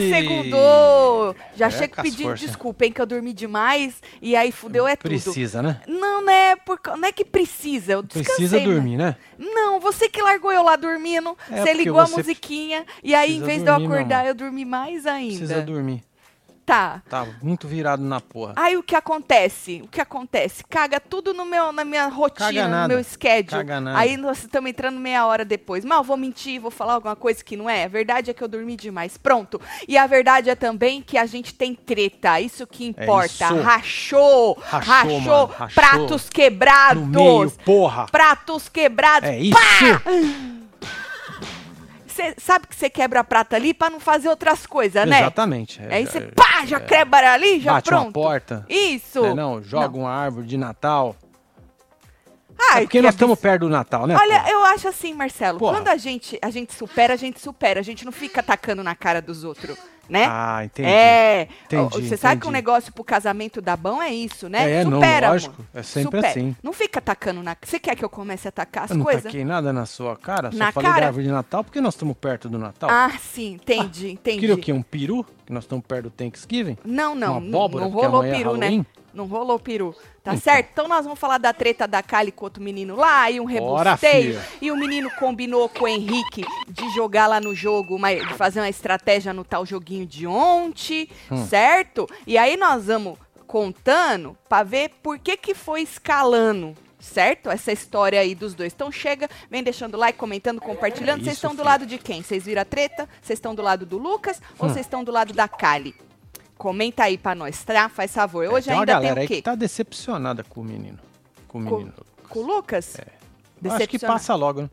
Fi. Segundou! Já É, chego pedindo forças. desculpa, hein, que eu dormi demais e aí fudeu é tudo. Precisa, né? Não, não é, por, não é que precisa, eu descansei. Precisa né? dormir, né? Não, você que largou eu lá dormindo, É, você ligou a musiquinha e aí em vez de eu dormir, acordar amor. eu dormi mais ainda. Precisa dormir. Tá. Tá muito virado na porra. Aí o que acontece? O que acontece? Caga tudo no meu, na minha rotina, no meu schedule. Caga nada. Aí nós estamos entrando meia hora depois. Mal, vou mentir, vou falar alguma coisa que não é. A verdade é que eu dormi demais. Pronto. E a verdade é também que a gente tem treta. Isso que importa. É isso. Rachou. Rachou, Rachou. mano, rachou. Pratos quebrados. No meio, porra. Pratos quebrados. É isso. Cê sabe que você quebra a prata ali pra não fazer outras coisas, né? Exatamente. Aí você, pá, já quebra ali, já bate uma pronto. porta. Isso. Né, não, joga uma árvore de Natal. Ai, é porque que nós estamos perto do Natal, né? Olha, porra? eu acho assim, Marcelo, Porra. quando a gente, a gente supera, a gente supera. A gente não fica atacando na cara dos outros, né? Ah, entendi. É, Entendi, você sabe que um entendi. negócio pro casamento dá bom é isso, né? É, não, supera, lógico, amor. é sempre Supera. assim. Não fica atacando na. Você quer que eu comece a atacar as Eu não coisas? taquei nada na sua cara, só Na falei cara? da árvore de Natal porque nós estamos perto do Natal. Ah, sim, entendi, entendi. Queria o quê? Um peru? Que nós estamos perto do Thanksgiving? Não, não, Uma não, abóbora, não rolou é peru, né? Não rolou peru. Tá Então. certo? Então nós vamos falar da treta da Kali com outro menino lá, e um rebusteio. E o menino combinou com o Henrique de jogar lá no jogo, uma- de fazer uma estratégia no tal joguinho de ontem, Hum. certo? E aí nós vamos contando pra ver por que que foi escalando. Certo? Essa história aí dos dois. Então chega, vem deixando like, comentando, compartilhando. É Vocês estão do lado de quem? Vocês viram a treta? Vocês estão do lado do Lucas ou Hum. vocês estão do lado da Kali? Comenta aí pra nós, tá? Faz favor. É, Hoje tem uma ainda tem o quê? que tá decepcionada com o menino. Com o Com- menino. Com o Lucas? Eu Acho que passa logo, né?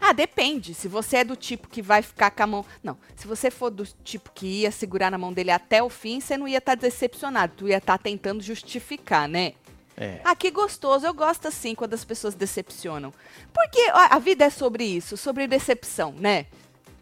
Ah, depende. Se você é do tipo que vai ficar com a mão. Não. Se você for do tipo que ia segurar na mão dele até o fim, você não ia estar decepcionado. Tu ia estar tentando justificar, né? É. Ah, que gostoso. Eu gosto assim quando as pessoas decepcionam. Porque ó, a vida é sobre isso, sobre decepção, né?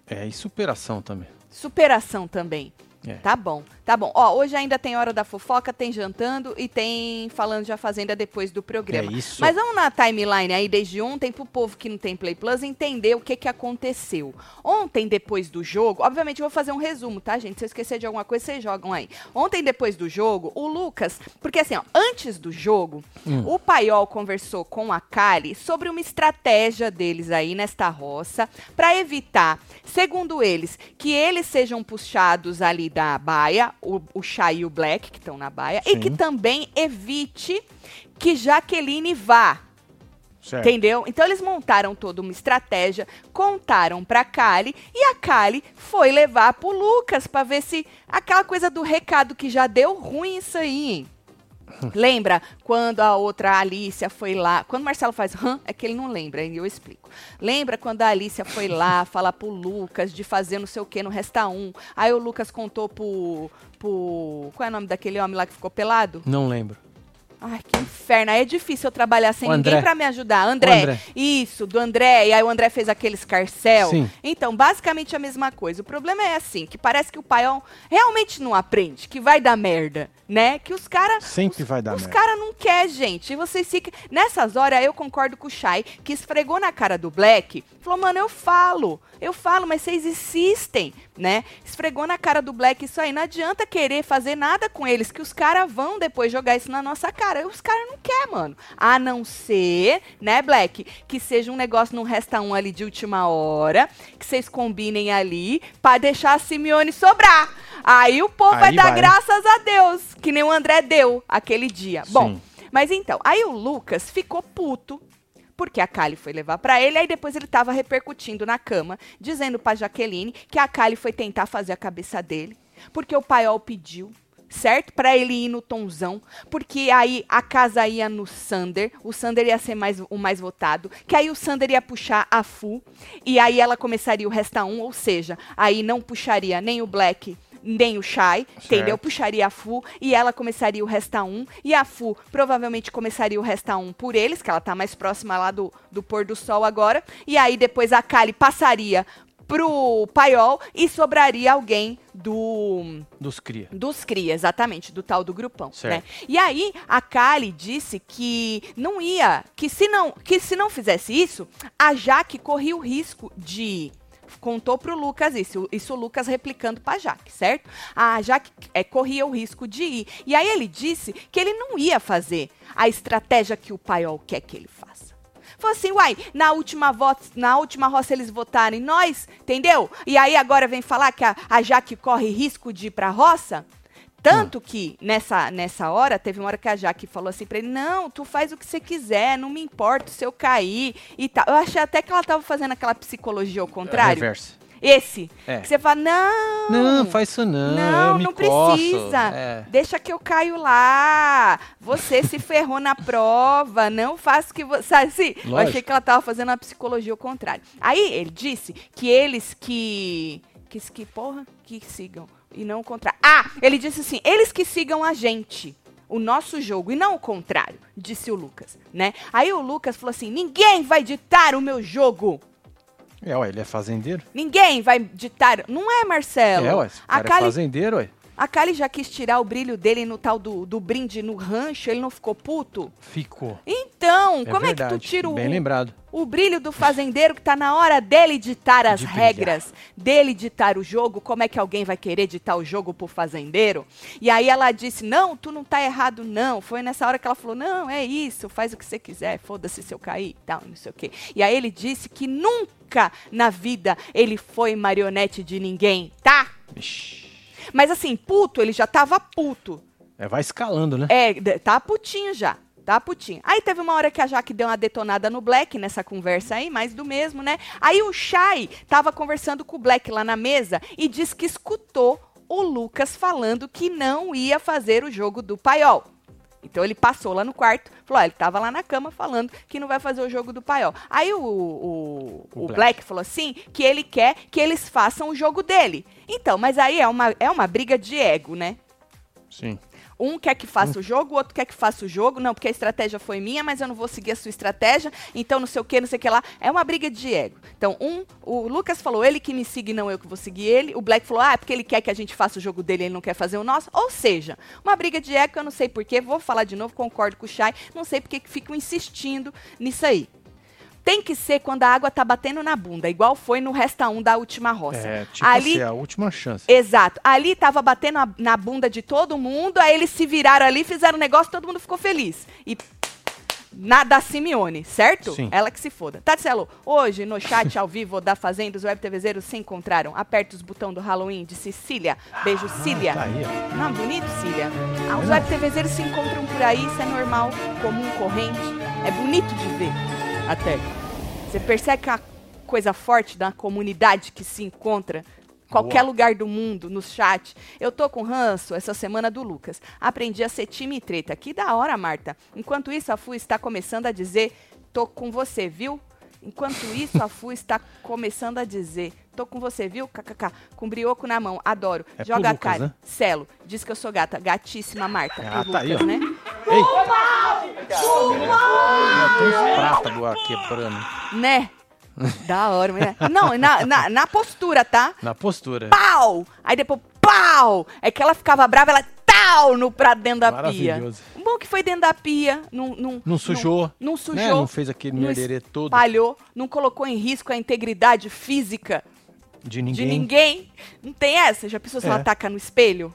É, e superação também. Superação também. É. Tá bom, tá bom. Ó, hoje ainda tem Hora da Fofoca, tem Jantando e tem Falando de A Fazenda depois do programa. É isso. Mas vamos na timeline aí desde ontem pro povo que não tem Play Plus entender o que que aconteceu. Ontem, depois do jogo, obviamente eu vou fazer um resumo, tá, gente? Se eu esquecer de alguma coisa, vocês jogam aí. Ontem, depois do jogo, o Lucas, porque assim, ó, antes do jogo, Hum. o Paiol conversou com a Kali sobre uma estratégia deles aí nesta roça para evitar, segundo eles, que eles sejam puxados ali da baia, o, o Chai e o Black, que estão na baia, e Sim. que também evite que Jaqueline vá. Certo. Entendeu? Então eles montaram toda uma estratégia, contaram pra Kali e a Kali foi levar pro Lucas pra ver se aquela coisa do recado que já deu ruim isso aí, hein? Lembra quando a outra Alicia foi lá? Quando o Marcelo faz hã, é que ele não lembra, e eu explico. Lembra quando a Alicia foi lá falar pro Lucas de fazer não sei o que no Resta 1? Aí o Lucas contou pro, pro. Qual é o nome daquele homem lá que ficou pelado? Não lembro. Ai, que inferno. Aí é difícil eu trabalhar sem ninguém pra me ajudar. André, André. Isso, do André. E aí o André fez aquele escarcel. Sim. Então, basicamente a mesma coisa. O problema é assim, que parece que o paião realmente não aprende, que vai dar merda, né? Que os caras... Sempre vai dar Os merda. caras não quer, gente. E vocês ficam... Nessas horas, eu concordo com o Shai, que esfregou na cara do Black. Falou, mano, eu falo. Eu falo, mas vocês insistem, né? Esfregou na cara do Black isso aí. Não adianta querer fazer nada com eles, que os caras vão depois jogar isso na nossa cara. E os caras não querem, mano. A não ser, né, Black, que seja um negócio, não resta um ali de última hora, que vocês combinem ali, pra deixar a Simeone sobrar. Aí o povo vai Aí dar vai. graças a Deus, que nem o André deu aquele dia. Bom, Sim. mas então, aí o Lucas ficou puto. Porque a Kali foi levar pra ele, aí depois ele tava repercutindo na cama, dizendo pra Jaqueline que a Kali foi tentar fazer a cabeça dele, porque o paiol pediu, certo? Pra ele ir no tonzão, porque aí a casa ia no Sander, o Sander ia ser mais, o mais votado, que aí o Sander ia puxar a Fu, e aí ela começaria o resta um, ou seja, aí não puxaria nem o Black nem o Shai, entendeu? Puxaria a Fu e ela começaria o Resta 1. E a Fu provavelmente começaria o Resta 1 por eles, que ela tá mais próxima lá do, do pôr do sol agora. E aí depois a Kali passaria pro Paiol e sobraria alguém do Dos cria. dos cria, exatamente, do tal do grupão, Certo. né? E aí a Kali disse que não ia, que se não, que se não fizesse isso, a Jaque corria o risco de contou pro Lucas isso. Isso o Lucas replicando pra Jaque, certo? A Jaque é, corria o risco de ir. E aí ele disse que ele não ia fazer a estratégia que o paiol quer que ele faça. Falou assim, uai, na última, voto, na última roça eles votaram em nós, entendeu? E aí agora vem falar que a, a Jaque corre risco de ir pra roça? Tanto que nessa, nessa hora, teve uma hora que a Jaque falou assim pra ele: Não, tu faz o que você quiser, não me importa se eu cair e tal. Eu achei até que ela tava fazendo aquela psicologia ao contrário. Reverso. Esse. É. Que você fala: Não. Não, faz isso não. Não, não coço. precisa. É. Deixa que eu caio lá. Você se ferrou na prova. Não faça o que você. Sabe assim? Eu achei que ela tava fazendo a psicologia ao contrário. Aí ele disse que eles que. Que, que porra? Que sigam. E não o contrário. Ah, ele disse assim: eles que sigam a gente. O nosso jogo, e não o contrário, disse o Lucas, né? Aí o Lucas falou assim: ninguém vai ditar o meu jogo. É, ué, ele é fazendeiro? Ninguém vai ditar. Não é, Marcelo? É, ué, esse cara é Kali fazendeiro, ué. A Kali já quis tirar o brilho dele no tal do, do brinde no rancho, ele não ficou puto? Ficou. Então, É como é que verdade, tu tira o, Bem lembrado. o brilho do fazendeiro que tá na hora dele ditar as De brilhar. regras, dele ditar o jogo? Como é que alguém vai querer ditar o jogo pro fazendeiro? E aí ela disse: Não, tu não tá errado, não. Foi nessa hora que ela falou: Não, é isso, faz o que você quiser, foda-se se eu cair e tal, não sei o quê. E aí ele disse que nunca na vida ele foi marionete de ninguém, tá? Ixi. Mas assim, puto, ele já tava puto. É, vai escalando, né? É, tá putinho já. Tá putinho. Aí teve uma hora que a Jaque deu uma detonada no Black nessa conversa aí, mais do mesmo, né? Aí o Shai tava conversando com o Black lá na mesa e disse que escutou o Lucas falando que não ia fazer o jogo do paiol. Então ele passou lá no quarto, falou, ó, ele tava lá na cama falando que não vai fazer o jogo do paiol. Aí o, o, O o Black. Black falou assim que ele quer que eles façam o jogo dele. Então, mas aí é uma, é uma briga de ego, né? Sim. Um quer que faça o jogo, o outro quer que faça o jogo. Não, porque a estratégia foi minha, mas eu não vou seguir a sua estratégia. Então, não sei o que, não sei o que lá. É uma briga de ego. Então, um, o Lucas falou, ele que me siga não eu que vou seguir ele. O Black falou, ah, é porque ele quer que a gente faça o jogo dele, ele não quer fazer o nosso. Ou seja, uma briga de ego, eu não sei porquê. Vou falar de novo, concordo com o Shai. Não sei porque que ficam insistindo nisso aí. Tem que ser quando a água tá batendo na bunda, igual foi no Resta 1 da última roça. É, tipo Ali- assim, a última chance. Exato. Ali tava batendo a- na bunda de todo mundo, aí eles se viraram ali, fizeram um negócio, todo mundo ficou feliz. E na da Simeone, certo? Sim. Ela que se foda. Tatselo, hoje no chat ao vivo da Fazenda, os web TVzeiros se encontraram. Aperta os botões do Halloween de Cecília. Beijo, Cília. Tá aí. Não, bonito, Cília. Ah, os web TVzeiros se encontram por aí, isso é normal, comum, corrente. É bonito de ver, até. Você percebe que é uma coisa forte da comunidade que se encontra qualquer Boa. lugar do mundo, no chat. Eu tô com ranço essa semana do Lucas. Aprendi a ser time e treta. Que da hora, Marta. Enquanto isso, a Fu está começando a dizer, tô com você, viu? Enquanto isso, a Fu está começando a dizer, tô com você, viu? KKK. Com brioco na mão. Adoro. É Joga a cara. né? Celo. Diz que eu sou gata. Gatíssima, Marta. Ah, Pro tá aí, Lucas, ó. né? Ei! Agora quebrando. Né? da hora, né? Não, na, na, na postura, tá? Na postura. Pau! Aí depois, pau! É que ela ficava brava, ela tal no pra dentro da pia. Bom que foi dentro da pia, não, não, Não sujou. não, não Né? sujou, Não fez aquele merderê todo espalhou, não colocou em risco a integridade física de ninguém. de ninguém. Não tem essa? Já pensou se É. ela taca no espelho?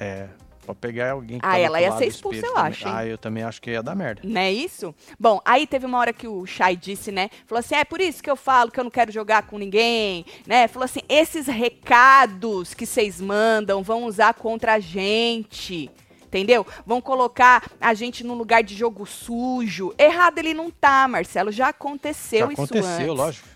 É, pra pegar alguém que Ah, tá ela ia ser expulsa, eu também. acho, hein? Ah, eu também acho que ia dar merda. Não é isso? Bom, aí teve uma hora que o Shai disse, né? Falou assim: é por isso que eu falo que eu não quero jogar com ninguém, né? Falou assim: esses recados que vocês mandam vão usar contra a gente. Entendeu? Vão colocar a gente num lugar de jogo sujo. Errado ele não tá, Marcelo. Já aconteceu Já isso aconteceu, antes. lógico.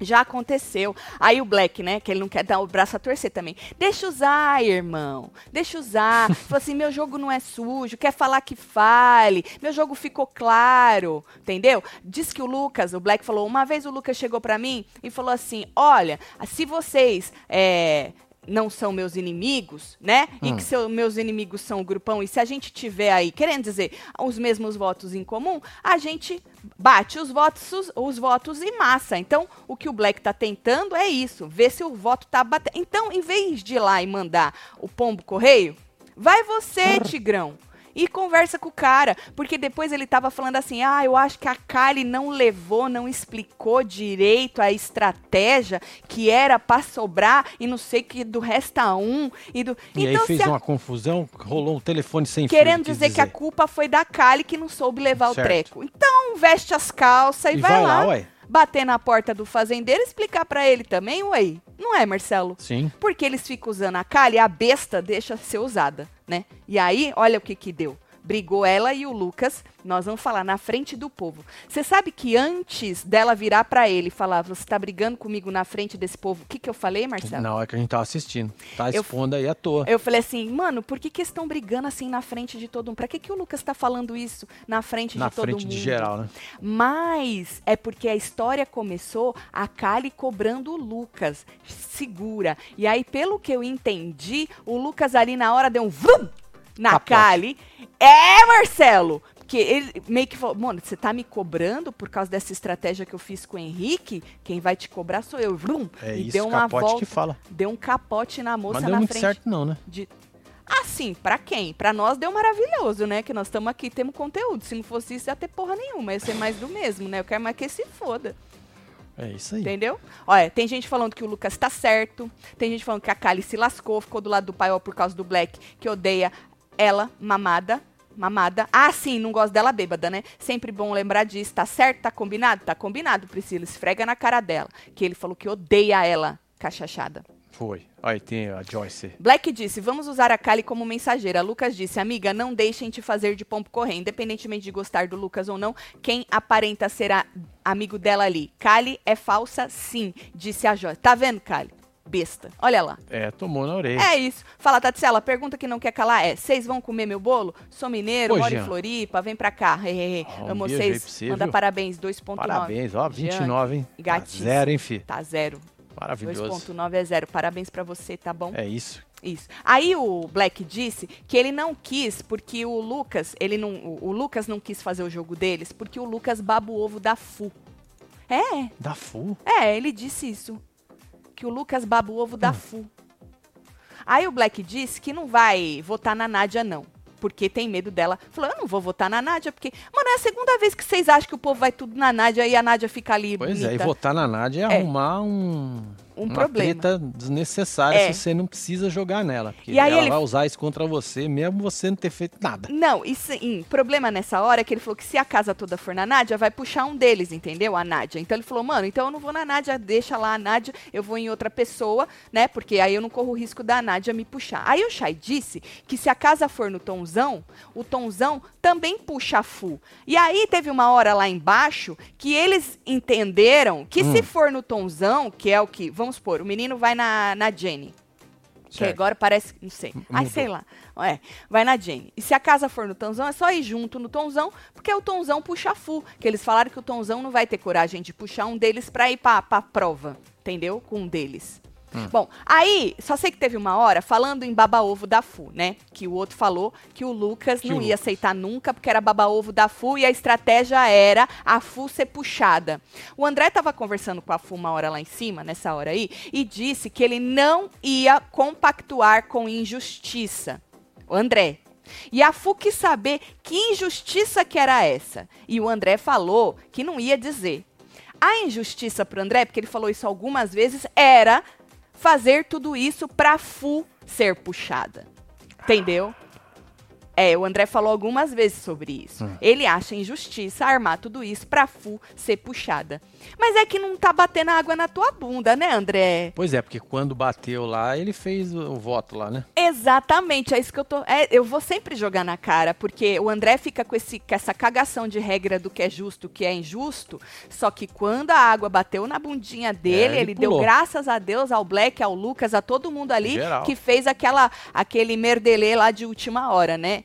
Já aconteceu. Aí o Black, né, que ele não quer dar o braço a torcer também. Deixa usar, irmão. Deixa usar. Falou assim, meu jogo não é sujo. Quer falar que fale. Meu jogo ficou claro. Entendeu? Diz que o Lucas, o Black falou, uma vez o Lucas chegou pra mim e falou assim, olha, se vocês... é, não são meus inimigos, né? E Hum. que seus meus inimigos são o grupão. E se a gente tiver aí, querendo dizer, os mesmos votos em comum, a gente bate os votos, os, os votos em massa. Então, o que o Black tá tentando é isso, ver se o voto tá batendo. Então, em vez de ir lá e mandar o pombo correio, vai você, Tigrão. E conversa com o cara. Porque depois ele tava falando assim: ah, eu acho que a Kali não levou, não explicou direito a estratégia que era pra sobrar e não sei que do resta um. E, do... E então, aí fez a- uma confusão, rolou um telefone sem fio. Querendo quis dizer, que a culpa foi da Kali que não soube levar Certo. o treco. Então, veste as calças e, E vai, vai lá, lá, bater na porta do fazendeiro e explicar pra ele também, ué. Não é, Marcelo? Sim. Porque eles ficam usando a Kali, a besta deixa ser usada, né? E aí, olha o que que deu. Brigou ela e o Lucas, nós vamos falar na frente do povo. Você sabe que antes dela virar pra ele e falar, você tá brigando comigo na frente desse povo, o que que eu falei, Marcelo? Na hora que a gente tava assistindo. Tá Eu- expondo aí à toa. Eu falei assim, mano, por que que estão brigando assim na frente de todo mundo? Pra que que o Lucas tá falando isso na frente Na de todo frente mundo? de geral, né? Mas é porque a história começou a Kali cobrando o Lucas. Segura. E aí, pelo que eu entendi, o Lucas ali na hora deu um vrum na. Kali. É, Marcelo! Porque ele meio que falou, mano, você tá me cobrando por causa dessa estratégia que eu fiz com o Henrique? Quem vai te cobrar sou eu. Vrum! É e isso, deu uma capote volta, que fala. deu um capote na moça Mas deu na muito frente certo não, né? de. Assim, pra quem? Pra nós deu maravilhoso, né? Que nós estamos aqui, temos conteúdo. Se não fosse isso, ia ter porra nenhuma. Ia ser mais do mesmo, né? Eu quero mais que se foda. É isso aí. Entendeu? Olha, tem gente falando que o Lucas tá certo. Tem gente falando que a Kali se lascou, ficou do lado do paiol por causa do Black, que odeia ela, mamada. Mamada. Ah, sim, não gosto dela bêbada, né? Sempre bom lembrar disso. Tá certo? Tá combinado? Tá combinado, Priscila. Esfrega na cara dela. Que ele falou que odeia ela, cachachada. Foi. Aí tem a Joyce. Black disse: Vamos usar a Kali como mensageira. Lucas disse: Amiga, não deixem te fazer de pombo correr. Independentemente de gostar do Lucas ou não, quem aparenta ser amigo dela ali? Kali é falsa, sim, disse a Joyce. Tá vendo, Kali? Besta. Olha lá. É, tomou na orelha. É isso. Fala, Tatsela, pergunta que não quer calar é: Vocês vão comer meu bolo? Sou mineiro, Ô, moro em Jean. Floripa, vem pra cá. Ó, um Amo vocês. Manda viu? parabéns, 2.9. Parabéns, ó, Jean, 29, hein? Tá gatíssimo. zero, hein, fi? Tá zero. Maravilhoso. 2.9 é zero. Parabéns pra você, tá bom? É isso. Isso. Aí o Black disse que ele não quis, porque o Lucas, ele não, o, Lucas não quis fazer o jogo deles, porque o Lucas baba o ovo da Fu. É, Da full. é, ele disse isso. Que o Lucas baba o ovo da Fu. Aí o Black disse que não vai votar na Nádia, não. Porque tem medo dela. Falou, eu não vou votar na Nádia, porque. Mano, é a segunda vez que vocês acham que o povo vai tudo na Nádia e a Nádia fica ali. Pois bonita. é, e votar na Nádia é, É. arrumar um, Um uma problema. treta desnecessária É. se você não precisa jogar nela. Porque E aí ela ele- vai usar isso contra você, mesmo você não ter feito nada. Não, e sim, problema nessa hora é que ele falou que se a casa toda for na Nádia, vai puxar um deles, entendeu? A Nádia. Então ele falou, mano, então eu não vou na Nádia, deixa lá a Nádia, eu vou em outra pessoa, né? Porque aí eu não corro o risco da Nádia me puxar. Aí o Chay disse que se a casa for no Tonzão, o Tonzão também puxa a Fu. E aí teve uma hora lá embaixo que eles entenderam que se for no Tonzão, que é o que, vamos supor, o menino vai na, na Jenny. Que Certo. agora parece, não sei. Ai, sei lá. É, vai na Jenny. E se a casa for no Tonzão, é só ir junto no Tonzão, porque o Tonzão puxa fu. Que eles falaram que o Tonzão não vai ter coragem de puxar um deles pra ir pra, pra prova. Entendeu? Com um deles. Hum. Bom, aí, só sei que teve uma hora falando em baba-ovo da Fu, né? Que o outro falou que o Lucas Que não o ia Lucas. aceitar nunca, porque era baba-ovo da Fu e a estratégia era a Fu ser puxada. O André tava conversando com a Fu uma hora lá em cima, nessa hora aí, e disse que ele não ia compactuar com injustiça. O André. E a Fu quis saber que injustiça que era essa. E o André falou que não ia dizer. A injustiça pro André, porque ele falou isso algumas vezes, era fazer tudo isso pra Fu ser puxada. Entendeu? É, o André falou algumas vezes sobre isso. Ele acha injustiça armar tudo isso pra Fu ser puxada. Mas é que não tá batendo água na tua bunda, né, André? Pois é, porque quando bateu lá, ele fez o, voto lá, né? Exatamente, é isso que eu tô. é, eu vou sempre jogar na cara, porque o André fica com, esse, com essa cagação de regra do que é justo, o que é injusto. Só que quando a água bateu na bundinha dele, É, ele ele, deu graças a Deus ao Black, ao Lucas, a todo mundo ali Geral. que fez aquela aquele merdelê lá de última hora, né?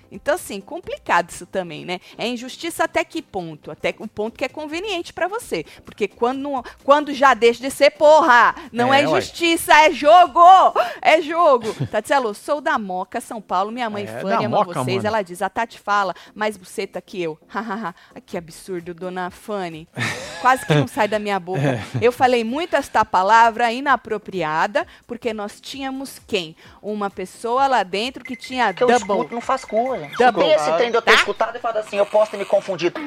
Então, assim, complicado isso também, né? É injustiça até que ponto? Até o ponto que é conveniente pra você. Porque quando, quando já deixa de ser, porra, não é, É, ué. injustiça, é jogo! É jogo! Tatielo, sou da Moca, São Paulo. Minha mãe É, Fanny da ama Moca, vocês. mano. Ela diz, a Tati fala mais buceta que eu. Hahaha. que absurdo, dona Fanny. Quase que não sai da minha boca. É. Eu falei muito esta palavra inapropriada, porque nós tínhamos quem? Uma pessoa lá dentro que tinha Que eu double escuto não faz coisa. Double. Esse tem de eu ter Tá? escutado e falado assim, eu posso ter me confundido.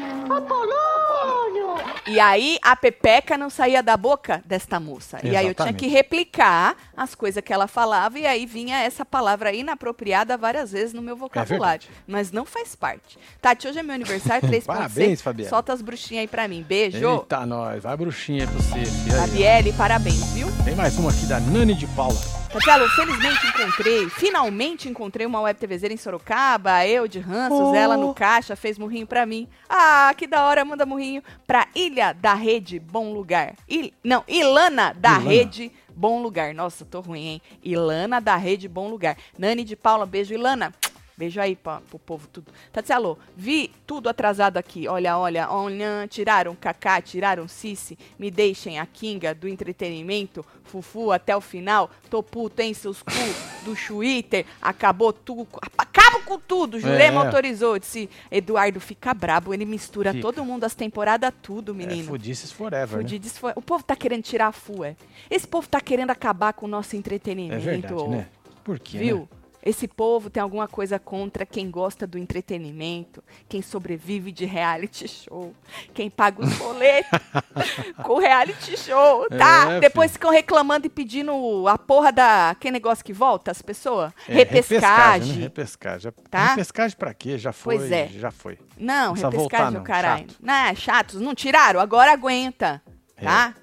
E aí a pepeca não saía da boca desta moça. E aí eu tinha Exatamente. que replicar as coisas que ela falava e aí vinha essa palavra inapropriada várias vezes no meu vocabulário. Mas não faz parte. Tati, hoje é meu aniversário, 3.6. Parabéns, Fabiana. Solta as bruxinhas aí pra mim. Beijo. Eita, nós. Vai bruxinha pra você. Fabielle, parabéns, viu? Tem mais uma aqui da Nani de Paula. Tatielo, felizmente encontrei, finalmente encontrei uma web TVzeira em Sorocaba, eu de ranços, Oh. ela no caixa, fez murrinho pra mim. Ah, que da hora, manda murrinho pra Ilha da Rede Bom Lugar. Il, não, Ilana da Ilana. Rede Bom Lugar. Nossa, tô ruim, hein? Ilana da Rede Bom Lugar. Nani de Paula, beijo, Ilana. Beijo aí pra, pro povo tudo. Tatielo, vi tudo atrasado aqui. Olha, olha, olha. Tiraram Kaká, tiraram Cici. Me deixem a Kinga do entretenimento. Fufu até o final. Tô puto, hein, seus cu do Twitter. Acabou tudo. Acabo com tudo. Jurema É. autorizou. Disse, Eduardo fica brabo. Ele mistura Fica. todo mundo as temporadas tudo, É, menino. Fudices Forever, né? Fudides foi- O povo tá querendo tirar a FU, é. Esse povo tá querendo acabar com o nosso entretenimento. É verdade, né? Por quê, Viu? né? Esse povo tem alguma coisa contra quem gosta do entretenimento, quem sobrevive de reality show, quem paga os boletos com reality show, tá? É, Depois filho. ficam reclamando e pedindo a porra da. Aquele negócio que volta as pessoas? É, repescagem. né? Repescagem. Tá? Repescagem pra quê? Já foi. Pois é. Já foi. Não, Não repescagem voltar, não. caralho. Chato. Não, chatos, não tiraram? Agora aguenta, É. tá?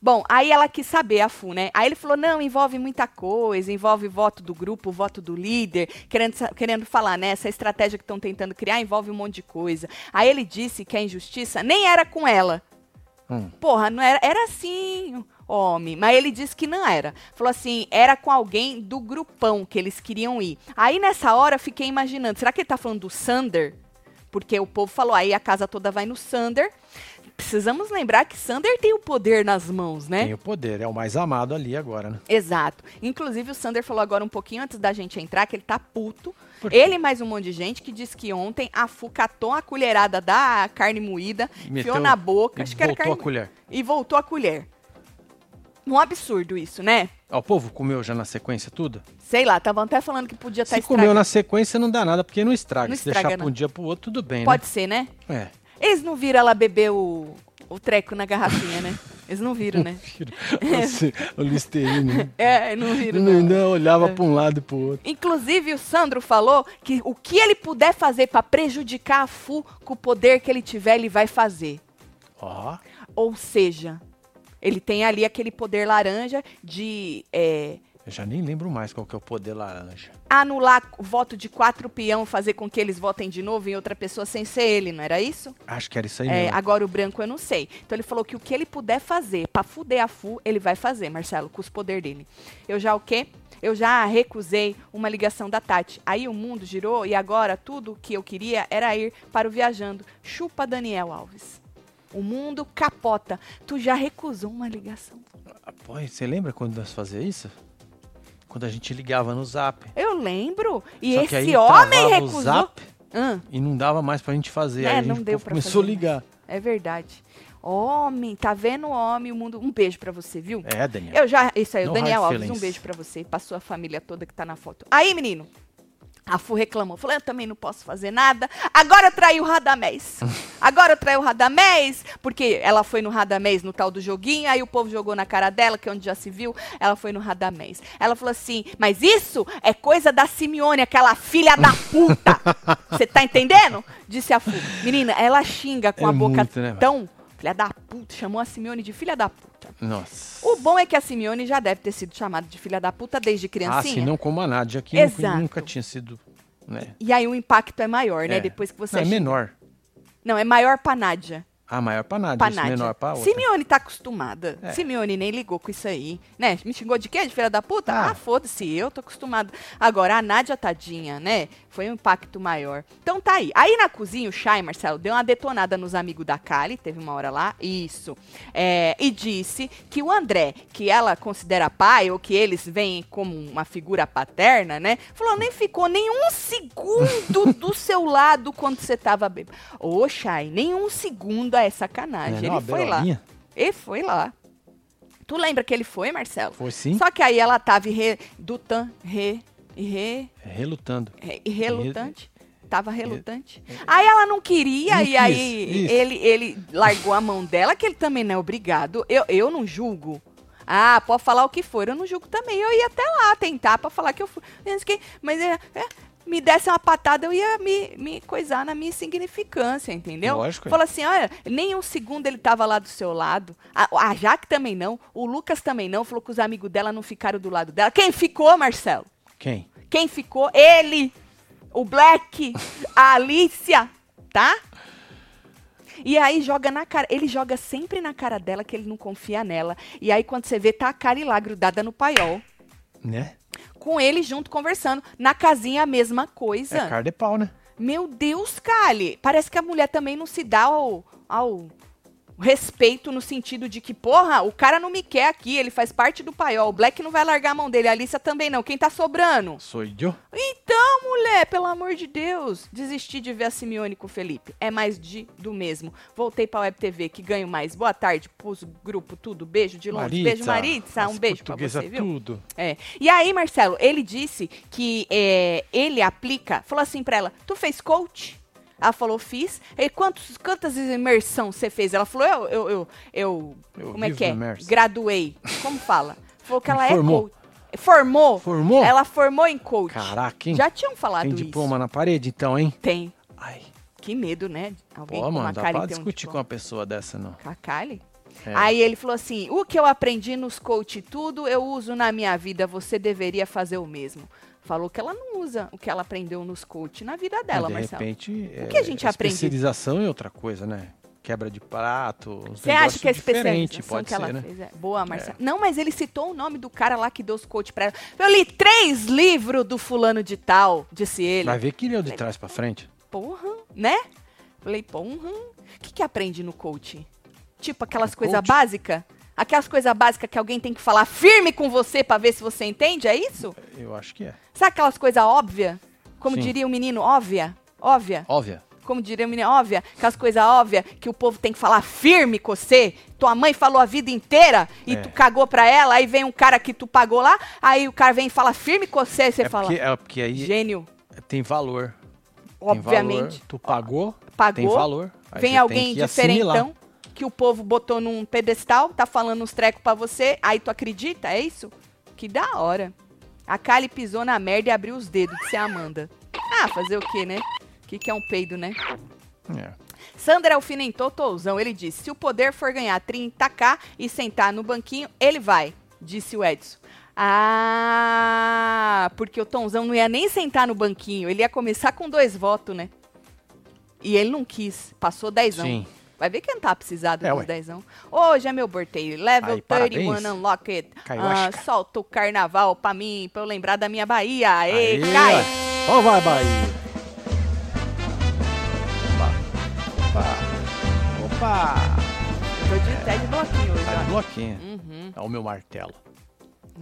Bom, aí ela quis saber, a FU, né? Aí ele falou, não, envolve muita coisa, envolve voto do grupo, voto do líder, querendo, querendo falar, né? Essa estratégia que estão tentando criar envolve um monte de coisa. Aí ele disse que a injustiça nem era com ela. Hum. Porra, não era, era assim, homem. Mas ele disse que não era. Falou assim, era com alguém do grupão que eles queriam ir. Aí nessa hora eu fiquei imaginando, será que ele tá falando do Sander? Porque o povo falou, aí a casa toda vai no Sander. Precisamos lembrar que Sander tem o poder nas mãos, né? Tem o poder. É o mais amado ali agora, né? Exato. Inclusive, o Sander falou agora um pouquinho antes da gente entrar que ele tá puto. Ele e mais um monte de gente que disse que ontem a Fu catou a colherada da carne moída, Meteu- enfiou na boca, e acho que era voltou carne a colher. e voltou a colher. Um absurdo isso, né? Ó, o povo comeu já na sequência tudo? Sei lá, estavam até falando que podia estar Se comeu na sequência não dá nada, porque não estraga. Não Se estraga, deixar pra não. um dia pro outro, tudo bem, Pode ser, né? né? Eles não viram ela beber o, o treco na garrafinha, né? Eles não viram, né? É. Assim, o Listerine. É, não viram. Ele Não. ainda olhava pra um lado e pro outro. Inclusive, o Sandro falou que o que ele puder fazer pra prejudicar a Fu com o poder que ele tiver, ele vai fazer. Ó, Ou seja, ele tem ali aquele poder laranja de é, eu já nem lembro mais qual que é o poder laranja. anular o voto de quatro peão, fazer com que eles votem de novo em outra pessoa sem ser ele, não era isso? Acho que era isso aí É, mesmo. agora o branco eu não sei. Então ele falou que o que ele puder fazer pra fuder a Fu, ele vai fazer, Marcelo, com os poderes dele. Eu já o quê? Eu já recusei uma ligação da Tati. Aí o mundo girou e agora tudo que eu queria era ir para o Viajando. Chupa Daniel Alves. O mundo capota. Tu já recusou uma ligação. Ah, Pô, você lembra quando nós fazíamos isso? Quando a gente ligava no zap. Eu lembro. E Só esse homem o recusou. zap Hã? e não dava mais pra gente fazer. É, aí a não gente deu pra começou a ligar. É verdade. Homem, tá vendo homem, o mundo. Um beijo pra você, viu? É, Daniel. Eu já. Isso aí, o No Daniel Alves, um beijo pra você, pra sua família toda que tá na foto. Aí, menino. A Fu reclamou. Falou, eu também não posso fazer nada. Agora eu traí o Radamés. Agora eu traí o Radamés. Porque ela foi no Radamés, no tal do joguinho. Aí o povo jogou na cara dela, que é onde já se viu. Ela foi no Radamés. Ela falou assim, mas isso é coisa da Simeone, aquela filha da puta. Você tá entendendo? Disse a Fu. Menina, ela xinga com É a boca muito, né, tão... Filha da puta. Chamou a Simeone de filha da puta. Nossa. O bom é que a Simeone já deve ter sido chamada de filha da puta desde Ah, criancinha. sim, não como a Nádia, que nunca, nunca tinha sido. Né? E aí o impacto é maior, né? É. Depois que você. Não, é menor. Não, é maior pra Nádia. Ah, maior pra Nádia, Pra isso Nádia. menor pra outra. Simeone tá acostumada. É. Simeone nem ligou com isso aí. Né? Me xingou de quê? De filha da puta? Ah. Ah, foda-se, eu tô acostumada. Agora, a Nádia, tadinha, né? Foi um impacto maior. Então tá aí. Aí na cozinha, o Chay, Marcelo, deu uma detonada nos amigos da Kali, teve uma hora lá, isso. É, e disse que o André, que ela considera pai, ou que eles veem como uma figura paterna, né? Falou, nem ficou nem um segundo do seu lado quando você tava bêbado. Ô, Chay, nem um segundo é sacanagem. É Ele não, a foi lá. Ele foi lá. Tu lembra que ele foi, Marcelo? Foi sim, Só que aí ela tava re, dutan, re, re, relutando. re, relutante. Tava relutante. Aí ela não queria, Não e quis, aí isso. ele, ele largou a mão dela, que ele também não é obrigado. Eu, eu não julgo. Ah, pode falar o que for, eu não julgo também. Eu ia até lá tentar pra falar que eu fui. Mas é, é, me desse uma patada, eu ia me, me coisar na minha insignificância, entendeu? Lógico. Fala assim, olha, nem um segundo ele tava lá do seu lado. A, a Jaque também não, o Lucas também não. Falou que os amigos dela não ficaram do lado dela. Quem ficou, Marcelo? Quem? Quem ficou? Ele, o Black, a Alicia, tá? E aí joga na cara, ele joga sempre na cara dela que ele não confia nela. E aí quando você vê, tá a Kali lá grudada no paiol, Né? Com ele junto conversando. Na casinha a mesma coisa. É cara de pau, né? Meu Deus, Kali. Parece que a mulher também não se dá ao, ao respeito no sentido de que, porra, o cara não me quer aqui, ele faz parte do paiol. O Black não vai largar a mão dele, a Alicia também não. Quem tá sobrando? Sou eu. Então, mulher, pelo amor de Deus, desisti de ver a Simeone com o Felipe. É mais de do mesmo. Voltei pra Web TV, que ganho mais. Boa tarde, pus grupo, tudo. Beijo de longe. beijo, Maritza. Um beijo pra você, viu? tudo. É. E aí, Marcelo, ele disse que é, ele aplica, falou assim pra ela: Tu fez coach? Ela falou, fiz. Ele, quantos, quantas imersão você fez? Ela falou, eu, eu, eu, eu, Eu como é que é? imersa. Graduei. Como fala? Falou que ela Formou. é coach. Formou. Formou? Ela formou em coach. Caraca, hein? Já tinham falado Tem isso. diploma na parede, então, hein? Tem. Ai, Que medo, né? Alguém pô, mano, dá Kali pra ter um discutir com uma pessoa dessa, não. Com a Kali? É. Aí ele falou assim: o que eu aprendi nos coach e tudo, eu uso na minha vida, você deveria fazer o mesmo. Falou que ela não usa o que ela aprendeu nos coach na vida dela, Mas, de Marcelo. repente, é, que a gente aprende? Especialização é outra coisa, né? Quebra de prato. Você acha que a diferente, especialização pode que ser, ela né? fez é boa, Marcelo? Não, mas ele citou o nome do cara lá que deu os coach pra ela. Eu li três livros do fulano de tal, disse ele. Vai ver que leu de trás pra frente. Porra, né? Falei, porra. O que, que aprende no coach? Tipo aquelas coisas básicas? Aquelas coisas básicas que alguém tem que falar firme com você pra ver se você entende, é isso? Eu acho que é. Sabe aquelas coisas óbvias? Como Sim. diria o menino, óbvia? Óbvia? Óbvia. Como diria o menino, óbvia? Aquelas coisas óbvias que o povo tem que falar firme com você. Tua mãe falou a vida inteira e É. tu cagou pra ela, aí vem um cara que tu pagou lá, aí o cara vem e fala firme com você, e você é, fala, porque, é porque aí gênio, tem valor. Tem obviamente. valor. Tu pagou, Pagou, tem valor. Aí Vem alguém tem assimilar. diferentão que o povo botou num pedestal, tá falando uns trecos pra você, aí tu acredita? É isso? Que da hora. A Kali pisou na merda e abriu os dedos, disse a Amanda. Ah, fazer o quê, né? O que, que é um peido, né? É. Sander alfinetou Touzão. Ele disse: se o poder for ganhar 30k e sentar no banquinho, ele vai, disse o Edson. Ah, porque o Tonzão não ia nem sentar no banquinho, ele ia começar com dois votos, né? E ele não quis, passou dezão. Sim. Vai ver que não tá precisado É, dos ué. dezão. Hoje é meu birthday, level Aí, 31 parabéns. unlocked. Ah, solta o carnaval pra mim, pra eu lembrar da minha Bahia. Aê, Aí, cai! ó. Vai, Bahia. Opa. Opa. Tô de, até de bloquinho hoje, Tá ó. bloquinho. Uhum. É o meu martelo.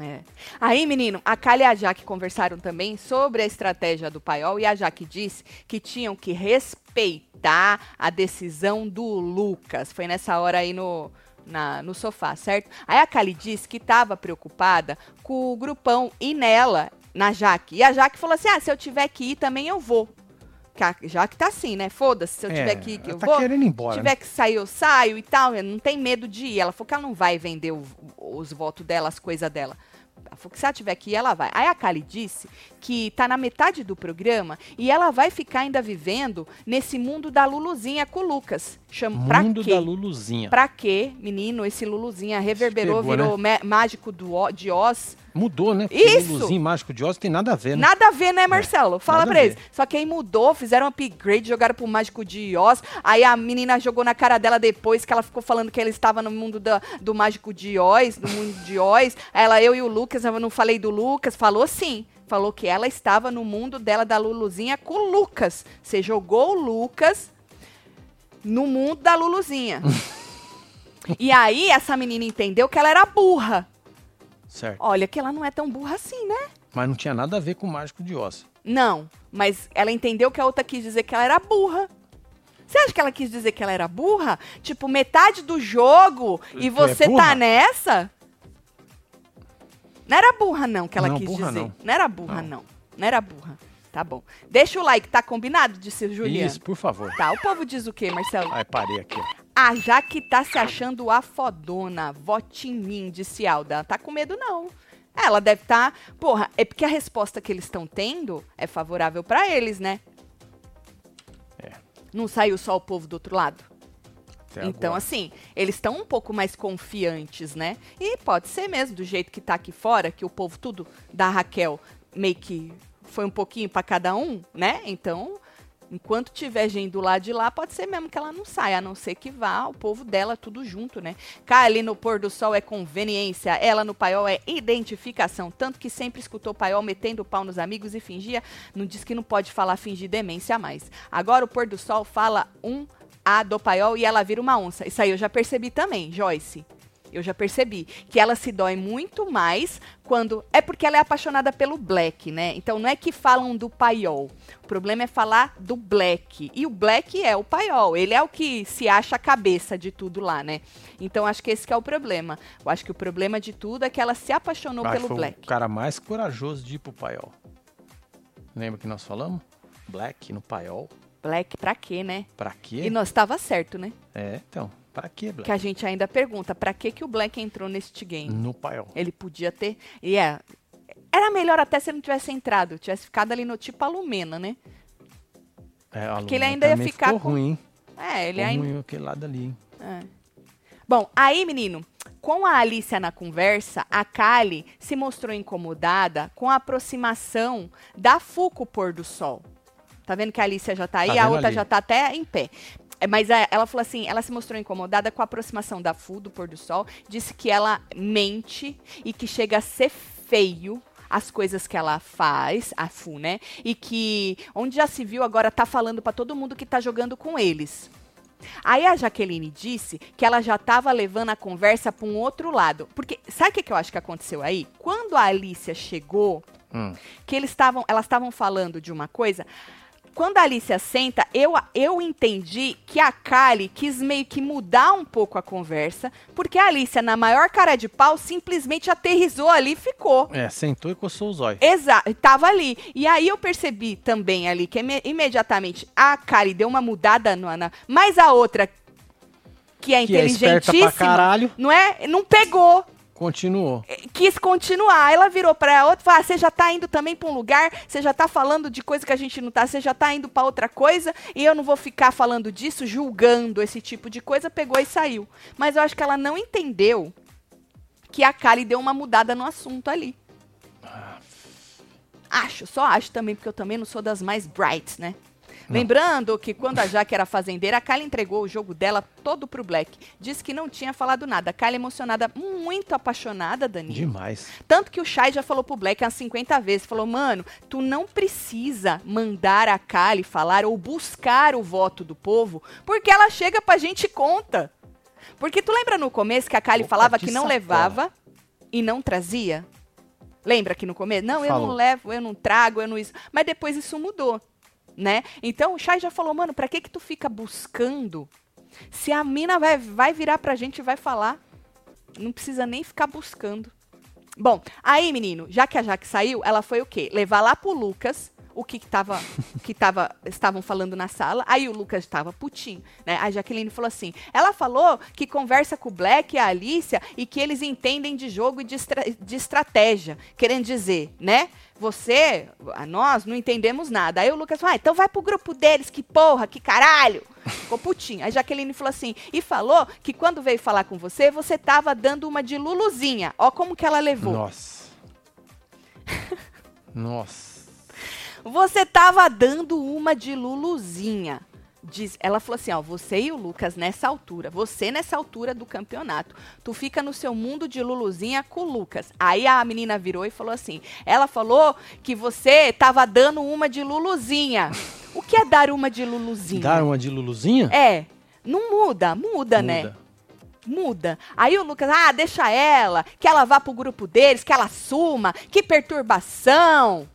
É. Aí, menino, a Kali e a Jaque conversaram também sobre a estratégia do paiol e a Jaque disse que tinham que respeitar a decisão do Lucas. Foi nessa hora aí no, na- no sofá, certo? Aí a Kali disse que estava preocupada com o grupão e nela, na Jaque. E a Jaque falou assim: ah, se eu tiver que ir também eu vou. Que a Jaque tá assim, né? Foda-se, se eu É, tiver que que eu tá vou. querendo ir Se embora. tiver né? que sair, eu saio e tal. Não tem medo de ir. Ela falou que ela não vai vender o- os votos dela, as coisas dela. Ela falou que se ela tiver que ir, ela vai. Aí a Kali disse que tá na metade do programa e ela vai ficar ainda vivendo nesse mundo da Luluzinha com o Lucas. Chama, pra Mundo quê? da Luluzinha. Pra quê, menino? Esse Luluzinha reverberou, Pegou, né? virou ma- mágico do, de Oz. Mudou, né? Porque Isso! Luluzinho mágico de Oz tem nada a ver, né? Nada a ver, né, Marcelo? Fala nada pra eles. Só que aí mudou, fizeram um upgrade, jogaram pro Mágico de Oz. Aí a menina jogou na cara dela depois que ela ficou falando que ela estava no mundo da- do Mágico de Oz, no mundo de Oz. Ela, eu e o Lucas, eu não falei do Lucas, falou sim. Falou que ela estava no mundo dela da Luluzinha com o Lucas. Você jogou o Lucas no mundo da Luluzinha. e aí essa menina entendeu que ela era burra. Certo. Olha que ela não é tão burra assim, né? Mas não tinha nada a ver com o mágico de Oz. Não, mas ela entendeu que a outra quis dizer que ela era burra. Você acha que ela quis dizer que ela era burra? Tipo, metade do jogo e é você burra? tá nessa? Não era burra, não, que ela Não, quis burra dizer. não. era burra, Não. não. Não era burra. Tá bom. Deixa o like, tá combinado? Disse o Juliano. Isso, por favor. Tá, o povo diz o quê, Marcelo? Ai, parei aqui. A Jaque tá se achando a fodona. Vote em mim, disse Alda. Tá com medo, não. Ela deve estar. porra, é porque a resposta que eles estão tendo é favorável pra eles, né? É. Não saiu só o povo do outro lado? Até então, agora. assim, eles estão um pouco mais confiantes, né? E pode ser mesmo, do jeito que tá aqui fora, que o povo tudo da Raquel meio que foi um pouquinho pra cada um, né? Então, enquanto tiver gente do lado de lá, pode ser mesmo que ela não saia, a não ser que vá o povo dela tudo junto, né? Kylie no pôr do sol é conveniência, ela no paiol é identificação, tanto que sempre escutou paiol metendo o pau nos amigos e fingia, não diz que não pode falar fingir demência mais. Agora o pôr do sol fala um A do paiol e ela vira uma onça. Isso aí eu já percebi também, Joyce. Eu já percebi que ela se dói muito mais quando. É porque ela é apaixonada pelo Black, né? Então não é que falam do paiol. O problema é falar do Black. E o Black é o paiol. Ele é o que se acha a cabeça de tudo lá, né? Então acho que esse que é o problema. Eu acho que o problema de tudo é que ela se apaixonou que pelo foi Black. o cara mais corajoso de ir pro paiol. Lembra que nós falamos? Black no paiol. Black pra quê, né? Pra quê? E nós estava certo, né? É, então. Pra quê, Black? Que a gente ainda pergunta, pra que que o Black entrou neste game? No paiol. Ele podia ter. E é. Era melhor até se ele não tivesse entrado, tivesse ficado ali no tipo a Lumena, né? É, a Que ele ainda ia ficar ficou com- ruim? É, ele Ficou ainda. ruim aquele lado ali, hein? É. Bom, aí, menino, com a Alicia na conversa, a Kali se mostrou incomodada com a aproximação da Fu com o pôr do sol. Tá vendo que a Alicia já tá aí, Tá a outra ali. já tá até em pé. É, Mas ela falou assim, ela se mostrou incomodada com a aproximação da Fu do pôr do sol, disse que ela mente e que chega a ser feio as coisas que ela faz, a Fu, né? E que onde já se viu agora tá falando pra todo mundo que tá jogando com eles. Aí a Jaqueline disse que ela já estava levando a conversa para um outro lado. Porque sabe o que, que eu acho que aconteceu aí? Quando a Alicia chegou, Hum. que eles estavam, elas estavam falando de uma coisa. Quando a Alicia senta, eu, eu entendi que a Kali quis meio que mudar um pouco a conversa, porque a Alicia, na maior cara de pau, simplesmente aterrizou ali e ficou. É, sentou e coçou os olhos. Exato, tava ali. E aí eu percebi também ali que ime- imediatamente a Kali deu uma mudada no Ana, mas a outra, que é Que é inteligentíssima, pra caralho, não é? Não pegou. Continuou. Quis continuar. Ela virou pra outra e falou: ah, você já tá indo também pra um lugar, você já tá falando de coisa que a gente não tá, você já tá indo pra outra coisa, e eu não vou ficar falando disso, julgando esse tipo de coisa, pegou e saiu. Mas eu acho que ela não entendeu que a Kali deu uma mudada no assunto ali. Acho, só acho também, porque eu também não sou das mais brights, né? Lembrando que quando a Jaque era fazendeira, a Kylie entregou o jogo dela todo pro Black. Disse que não tinha falado nada. A Kylie emocionada, muito apaixonada, Dani. Demais. Tanto que o Shai já falou pro Black umas 50 vezes. Falou, mano, tu não precisa mandar a Kylie falar ou buscar o voto do povo, porque ela chega pra gente e conta. Porque tu lembra no começo que a Kylie Opa, falava que não sacola. levava e não trazia? Lembra que no começo? Não, eu Falou. não levo, eu não trago, eu não isso. Mas depois isso mudou, né? Então o Shai já falou, mano, pra que que tu fica buscando? Se a mina vai, vai virar pra gente e vai falar, não precisa nem ficar buscando. Bom, aí, menino, já que a Jaque saiu, ela foi o quê? Levar lá pro Lucas o que, que, tava, que tava, estavam falando na sala. Aí o Lucas estava putinho, né? A Jaqueline falou assim: ela falou que conversa com o Black e a Alicia e que eles entendem de jogo e de, estra- de estratégia. Querendo dizer, né? Você, a nós, não entendemos nada. Aí o Lucas falou: ah, então vai pro grupo deles, que porra, que caralho. Ficou putinho. Aí a Jaqueline falou assim: e falou que quando veio falar com você, você tava dando uma de Luluzinha. Ó, como que ela levou. Nossa. Nossa. Você tava dando uma de Luluzinha. Diz, ela falou assim, ó, você e o Lucas nessa altura, você nessa altura do campeonato, tu fica no seu mundo de Luluzinha com o Lucas. Aí a menina virou e falou assim, ela falou que você tava dando uma de Luluzinha. O que é dar uma de Luluzinha? Dar uma de Luluzinha? É, não muda, muda, né? Muda. Muda. Aí o Lucas, ah, deixa ela, que ela vá pro grupo deles, que ela suma, que perturbação.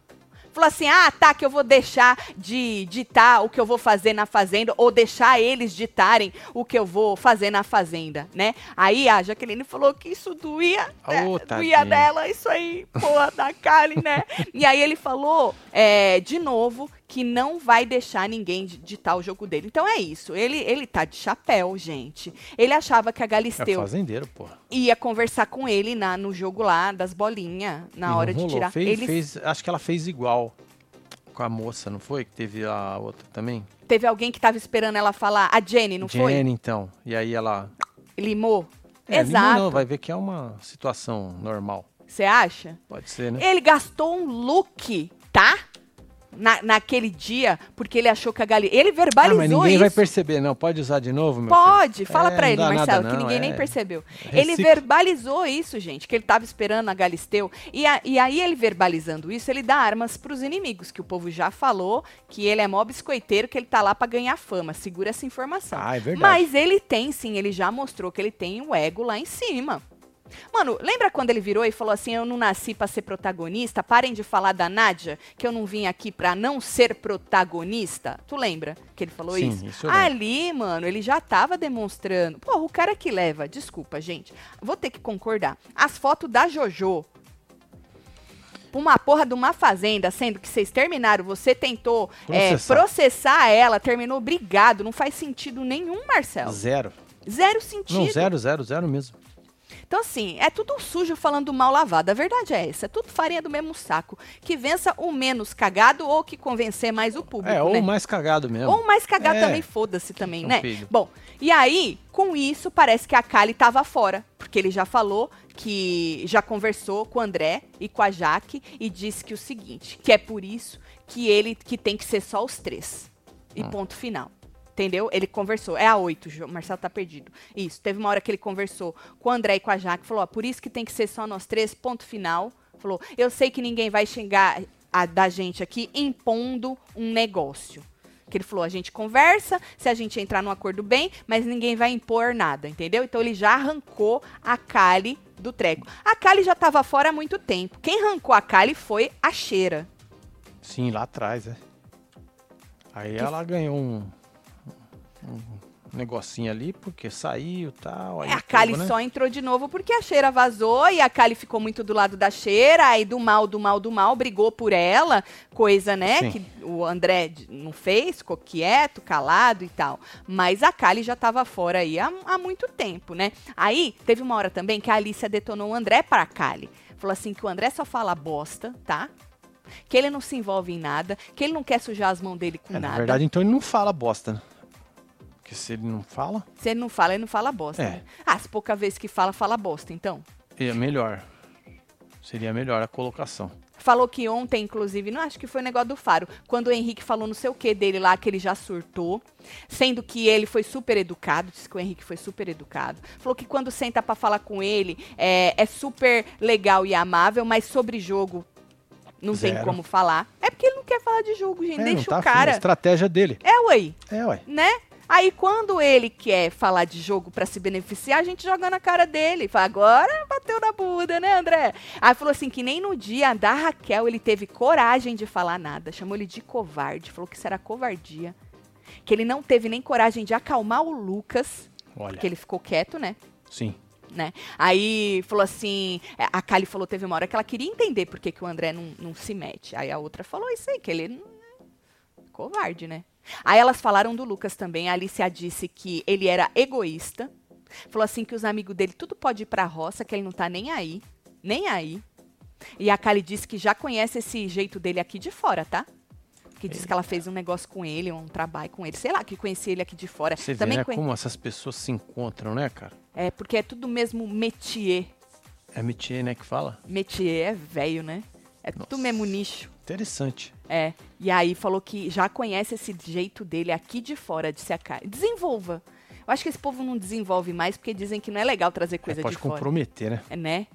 Falou assim: ah, tá, que eu vou deixar de ditar o que eu vou fazer na fazenda, ou deixar eles ditarem o que eu vou fazer na fazenda, né? Aí a Jaqueline falou que isso doía, né? Doía dela, isso aí, porra, da Kali, né? e aí ele falou, é, de novo, que não vai deixar ninguém di- ditar o jogo dele. Então é isso, ele, ele tá de chapéu, gente. Ele achava que a É Galisteu fazendeiro, porra. ia conversar com ele na, no jogo lá das bolinhas, na E hora de tirar. Fez, ele fez- acho que ela fez igual com a moça, não foi? Que teve a outra também? teve alguém que tava esperando ela falar, a Jenny, não foi? Jenny, então. E aí ela. Limou. É, limou Exato. Não, vai ver que é uma situação normal. Você acha? Pode ser, né? Ele gastou um look, tá? Na, naquele dia, porque ele achou que a Gali... Ele Ah, verbalizou mas ninguém isso. vai perceber, não. Pode usar de novo, meu Pode, filho? fala É, pra ele, dá nada, Marcelo, que ninguém nem é- percebeu. Ele verbalizou isso, gente, que ele tava esperando a Galisteu. E, a- e aí, ele verbalizando isso, ele dá armas pros inimigos, que o povo já falou que ele é mó biscoiteiro, que ele tá lá pra ganhar fama. Segura essa informação. Ah, é verdade. Mas ele tem, sim, ele já mostrou que ele tem o ego lá em cima. Mano, lembra quando ele virou e falou assim: Eu não nasci pra ser protagonista? Parem de falar da Nádia, que eu não vim aqui pra não ser protagonista. Tu lembra que ele falou Sim, isso? isso. Ali, mano, ele já tava demonstrando. Porra, o cara que leva, desculpa, gente, vou ter que concordar. As fotos da JoJo. Uma porra de uma fazenda, sendo que vocês terminaram, você tentou é, Processar. processar ela, terminou brigado. Não faz sentido nenhum, Marcelo. Zero. Zero sentido. Não, zero, zero, zero mesmo. Então, assim, é tudo sujo falando mal lavado. A verdade é essa. É tudo farinha do mesmo saco. Que vença o menos cagado ou que convencer mais o público, É, ou né? mais cagado mesmo. Ou mais cagado É. também, foda-se também, É né? filho. Bom, e aí, com isso, parece que a Kali tava fora. Porque ele já falou que já conversou com o André e com a Jaque e disse que o seguinte, que é por isso que ele que tem que ser só os três. E Hum. ponto final. Entendeu? Ele conversou. É a oito, o Marcelo tá perdido. Isso. Teve uma hora que ele conversou com o André e com a Jaque. Falou, ó, por isso que tem que ser só nós três, ponto final. Falou, eu sei que ninguém vai xingar a, da gente aqui impondo um negócio. Que ele falou, a gente conversa, se a gente entrar num acordo bem, mas ninguém vai impor nada, entendeu? Então ele já arrancou a Kali do treco. A Kali já tava fora há muito tempo. Quem arrancou a Kali foi a Cheira. Sim, lá atrás, é. Aí ela ganhou um, um negocinho ali, porque saiu e tal. É, a Kali né? só entrou de novo porque a Cheira vazou e a Kali ficou muito do lado da Cheira, aí do mal, do mal, do mal, brigou por ela, coisa, né, Sim. que o André não fez, ficou quieto, calado e tal. Mas a Kali já tava fora aí há, há muito tempo, né? Aí, teve uma hora também que a Alicia detonou o André para a Kali. Falou assim que o André só fala bosta, tá? Que ele não se envolve em nada, que ele não quer sujar as mãos dele com É, na nada. verdade, então ele não fala bosta, né? Porque se ele não fala, Se ele não fala, ele não fala bosta. É. né? Ah, se pouca vez que fala, fala bosta, então. é melhor. Seria melhor a colocação. Falou que ontem, inclusive, não acho que foi o negócio do Faro, quando o Henrique falou não sei o que dele lá, que ele já surtou, sendo que ele foi super educado, disse que o Henrique foi super educado. Falou que quando senta pra falar com ele, é, é super legal e amável, mas sobre jogo não tem Zero. como falar. É porque ele não quer falar de jogo, gente. É, Deixa tá o afim, a cara. estratégia dele. É, ué, É, ué. né? Aí quando ele quer falar de jogo pra se beneficiar, a gente joga na cara dele. Fala, agora bateu na bunda, né, André? Aí falou assim que nem no dia da Raquel ele teve coragem de falar nada. Chamou ele de covarde, falou que isso era covardia. Que ele não teve nem coragem de acalmar o Lucas, Olha, porque ele ficou quieto, né? sim. né? Aí falou assim, é, a Kali falou, teve uma hora que ela queria entender por que, que o André não, não se mete. Aí a outra falou isso aí, que ele não- covarde, né? Aí elas falaram do Lucas também, a Alicia disse que ele era egoísta, falou assim que os amigos dele tudo pode ir pra roça, que ele não tá nem aí, nem aí. E a Kali disse que já conhece esse jeito dele aqui de fora, tá? Que disse que ela fez um negócio com ele, um trabalho com ele, sei lá, que conhecia ele aqui de fora. Você vê, também né, conhe- como essas pessoas se encontram, né, cara? É, porque é tudo mesmo métier. É métier, né, que fala? Métier é velho, né? É tudo Nossa. mesmo nicho. Interessante. É. E aí falou que já conhece esse jeito dele aqui de fora, de se cara. Desenvolva. Eu acho que esse povo não desenvolve mais porque dizem que não é legal trazer coisa É, pode de fora. comprometer, né? É, né?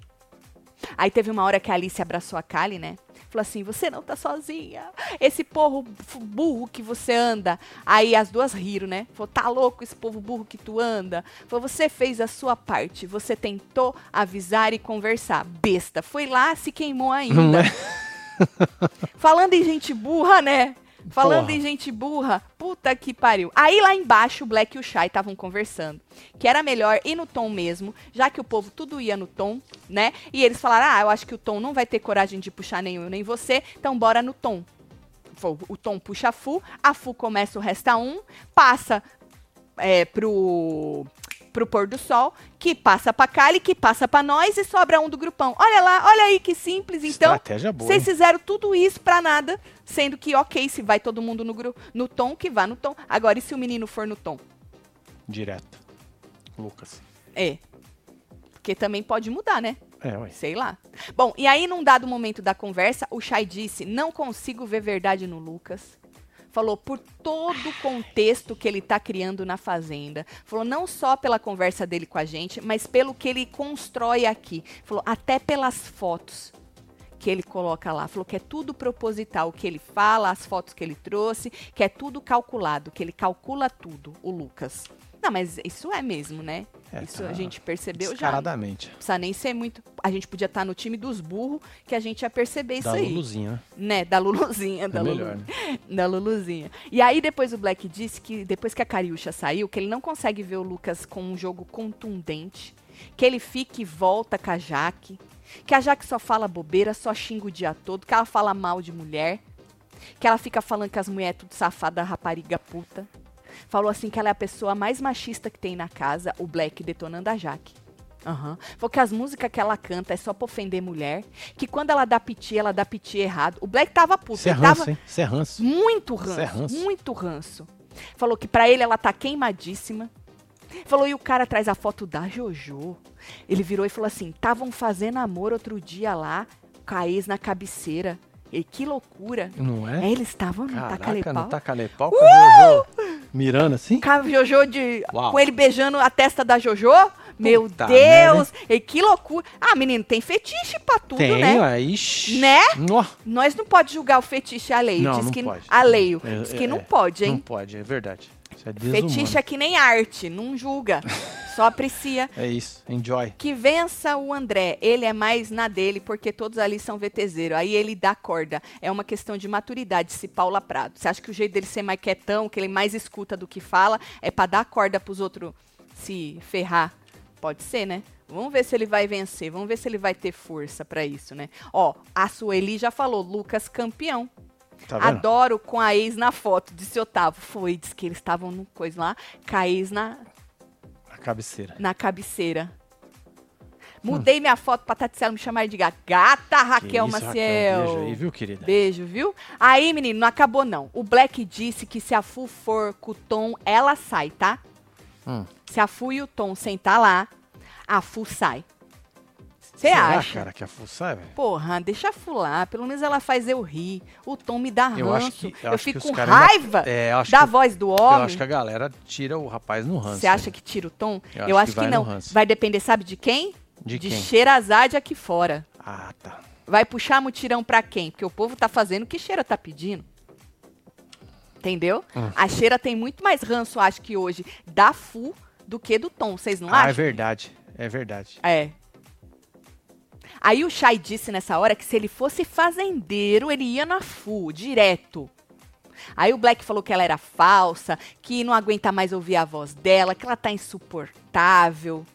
Aí teve uma hora que a Alice abraçou a Kali, né? Falou assim: você não tá sozinha. Esse povo f- burro que você anda. Aí as duas riram, né? Falou: tá louco esse povo burro que tu anda? Falou: você fez a sua parte. Você tentou avisar e conversar. Besta. Foi lá, se queimou ainda. Não é? Falando em gente burra, né? Falando Porra. em gente burra, puta que pariu. Aí lá embaixo o Black e o Shy estavam conversando. Que era melhor ir no tom mesmo, já que o povo tudo ia no tom, né? E eles falaram: ah, eu acho que o tom não vai ter coragem de puxar nem eu nem você, então bora no tom. O tom puxa a Fu, a Fu começa o resta um, passa é, pro, pro pôr do sol, que passa pra Kali, que passa pra nós e sobra um do grupão. Olha lá, olha aí que simples. Então, Estratégia boa. vocês fizeram tudo isso pra nada, sendo que, ok, se vai todo mundo no, no tom, que vá no tom. Agora, e se o menino for no tom? Direto. Lucas. É. Porque também pode mudar, né? É, ué. Sei lá. Bom, e aí, num dado momento da conversa, o Chay disse: Não consigo ver verdade no Lucas. Falou por todo o contexto que ele tá criando na Fazenda. Falou não só pela conversa dele com a gente, mas pelo que ele constrói aqui. Falou até pelas fotos que ele coloca lá. Falou que é tudo proposital. O que ele fala, as fotos que ele trouxe, que é tudo calculado, que ele calcula tudo, o Lucas. Não, mas isso é mesmo, né? É, isso tá a gente percebeu já. Descaradamente. Não precisa nem ser muito. A gente podia estar no time dos burros que a gente ia perceber isso Da aí. Luluzinha, né? Né? Da Luluzinha. Da, É Lulu- melhor, né? da Luluzinha. E aí depois o Black disse que depois que a Cariúcha saiu, que ele não consegue ver o Lucas com um jogo contundente, que ele fica e volta com a Jaque, que a Jaque só fala bobeira, só xinga o dia todo, que ela fala mal de mulher, que ela fica falando que as mulheres é tudo safada, rapariga puta. Falou assim que ela é a pessoa mais machista que tem na casa, o Black detonando a Jaque. Aham. Falou que as músicas que ela canta é só pra ofender mulher. Que quando ela dá piti, ela dá piti errado. O Black tava puto. Isso é ele tava ranço, hein? Isso é ranço. muito Isso ranço, é ranço. muito ranço. Falou que pra ele ela tá queimadíssima. Falou, e o cara traz a foto da Jojo. Ele virou e falou assim: estavam fazendo amor outro dia lá, com a ex na cabeceira. E que loucura. Não É, é? eles estavam no Caraca, tacalepau. no tacalepau com a Jojo mirando assim? Com a Jojo de. Uau. Com ele beijando a testa da Jojo. Meu Puta Deus! E que loucura. Ah, menino, tem fetiche pra tudo, Tem, né? ué. Ixi. Né? Nó. Nós não pode julgar o fetiche alheio. Não, Diz não que pode. alheio. É, Diz que é, não pode, hein? Não pode, é verdade. Isso é desumano. Fetiche é que nem arte, não julga, só aprecia. É isso, enjoy. Que vença o André, ele é mais na dele, porque todos ali são VTZero. Aí ele dá corda. É uma questão de maturidade, se Paula Prado. Você acha que o jeito dele ser mais quietão, que ele mais escuta do que fala, é pra dar corda pros outros se ferrar? Pode ser, né? Vamos ver se ele vai vencer, vamos ver se ele vai ter força pra isso, né? Ó, a Sueli já falou, Lucas campeão. Tá? Adoro com a ex na foto, disse Otávio. Foi, disse que eles estavam no coisa lá, com a ex na, A cabeceira. na cabeceira. Mudei minha foto pra Tatsela me chamar de gata. Gata, Raquel Que isso, Maciel. Beijo aí, viu, querida? Beijo, viu? Aí, menino, não acabou não. O Black disse que se a Fu for com o Tom, ela sai, tá? Hum. Se a Fu e o Tom sentar lá, a Fu sai. Você acha? cara, que a fuçar, velho? Porra, deixa a Fu lá. Pelo menos ela faz eu rir. O Tom me dá ranço. Eu acho que- eu acho que fico com raiva É, eu acho da que- voz do Eu homem. acho que a galera tira o rapaz no ranço. Você acha que tira o tom? Eu Eu, acho acho, que que, não. Vai depender, sabe de quem? De de quem? Xerazade aqui fora. Ah, tá. Vai puxar mutirão pra quem? Porque o povo tá fazendo o que Cheira tá pedindo. Entendeu? Hum. A Cheira tem muito mais ranço, acho que hoje, da Fu do que do Tom. Vocês não Ah, é acham? verdade. É verdade. É. Aí o Shai disse nessa hora que se ele fosse fazendeiro, ele ia na Fu, direto. Aí o Black falou que ela era falsa, que não aguenta mais ouvir a voz dela, que ela tá insuportável.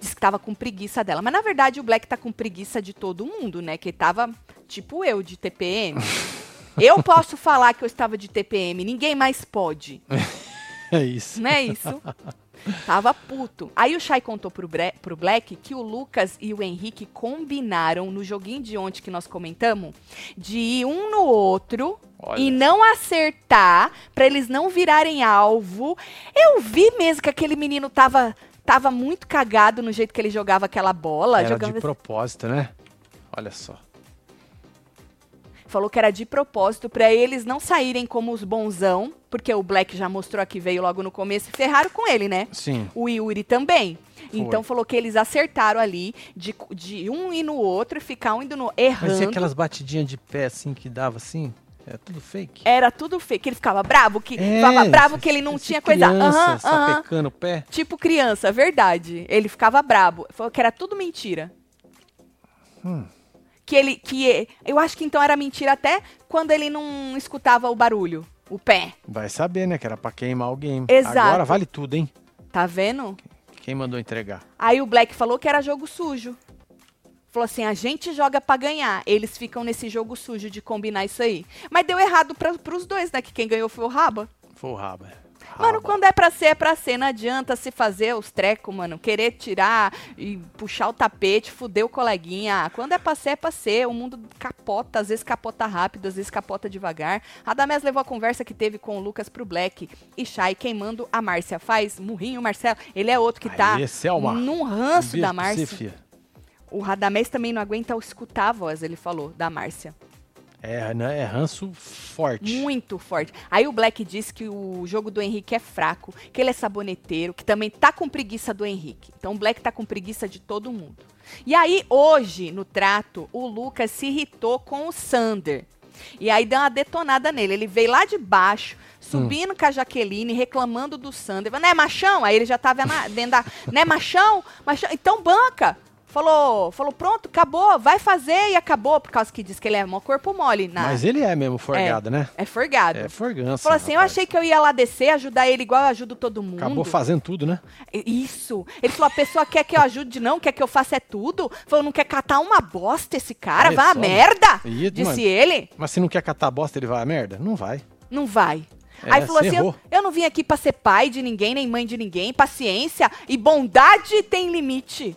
Disse que tava com preguiça dela. Mas na verdade o Black tá com preguiça de todo mundo, né? Que tava tipo eu, de TPM. eu posso falar que eu estava de TPM, ninguém mais pode. É isso. Não é isso? Tava puto. Aí o Shai contou pro, Bre- pro Black que o Lucas e o Henrique combinaram no joguinho de ontem que nós comentamos de ir um no outro Olha. e não acertar pra eles não virarem alvo. Eu vi mesmo que aquele menino tava, tava muito cagado no jeito que ele jogava aquela bola. Era jogava de propósito, né? Olha só. Falou que era de propósito pra eles não saírem como os bonzão, porque o Black já mostrou aqui, veio logo no começo e ferraram com ele, né? Sim. O Yuri também. Foi. Então falou que eles acertaram ali de, de um ir no outro e ficar um indo no Mas e errando. aquelas batidinhas de pé assim que dava assim? É tudo fake? Era tudo fake. Ele ficava bravo, que É, ficava bravo esse- que ele não tinha coisa. Criança, aham. sapecando o pé. Tipo criança, verdade. Ele ficava brabo. Falou que era tudo mentira. Hum. Que ele. que Eu acho que então era mentira até quando ele não escutava o barulho, o pé. Vai saber, né? Que era pra queimar o game. Exato. Agora vale tudo, hein? Tá vendo? Quem mandou entregar? Aí o Black falou que era jogo sujo. Falou assim: a gente joga pra ganhar. Eles ficam nesse jogo sujo de combinar isso aí. Mas deu errado pra, pros dois, né? Que quem ganhou foi o Raba. Foi o Raba. Mano, quando é pra ser, é pra ser. Não adianta se fazer os trecos, mano. Querer tirar e puxar o tapete, fuder o coleguinha. Ah, Quando é pra ser, é pra ser. O mundo capota, às vezes capota rápido, às vezes capota devagar. Radamés levou a conversa que teve com o Lucas pro Black. E Chay queimando a Márcia. Faz murrinho, Marcelo. Ele é outro que tá Selma. num Um ranço da Márcia. O Radamés também não aguenta escutar a voz, ele falou, da Márcia. É, né? É ranço forte. Muito forte. Aí o Black disse que o jogo do Henrique é fraco, que ele é saboneteiro, que também tá com preguiça do Henrique. Então o Black tá com preguiça de todo mundo. E aí, hoje, no trato, o Lucas se irritou com o Sander. E aí deu uma detonada nele. Ele veio lá de baixo, subindo com a Jaqueline, reclamando do Sander. Falou, Né, machão? Aí ele já tava na, dentro da. Né, machão? Machão? Então banca. Falou, falou, pronto, acabou, vai fazer e acabou, por causa que diz que ele é mó corpo mole. Na, Mas ele é mesmo forgado, né? é forgado. É forgança. Falou assim, eu rapaz. achei que eu ia lá descer, ajudar ele igual eu ajudo todo mundo. Acabou fazendo tudo, né? Isso. Ele falou, a pessoa quer que eu ajude, não, quer que eu faça é tudo. Falou, não quer catar uma bosta esse cara, vá a merda. Ih, Disse mano. ele, Mas se não quer catar bosta, ele vai a merda? Não vai. não vai. É, Aí falou assim, eu, eu não vim aqui pra ser pai de ninguém, nem mãe de ninguém. Paciência e bondade tem limite.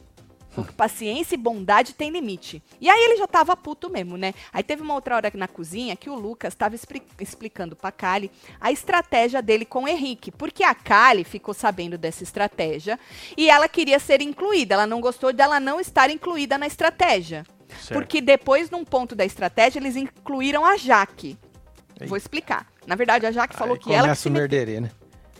Falou que Paciência e bondade tem limite. E aí ele já tava puto mesmo, né? Aí teve uma outra hora aqui na cozinha que o Lucas tava expli- explicando pra Kali a estratégia dele com o Henrique. Porque a Kali ficou sabendo dessa estratégia e ela queria ser incluída. Ela não gostou dela não estar incluída na estratégia. Certo. Porque depois, num ponto da estratégia, eles incluíram a Jaque. Vou explicar. Na verdade, a Jaque falou Aí que ela que se merderê, né?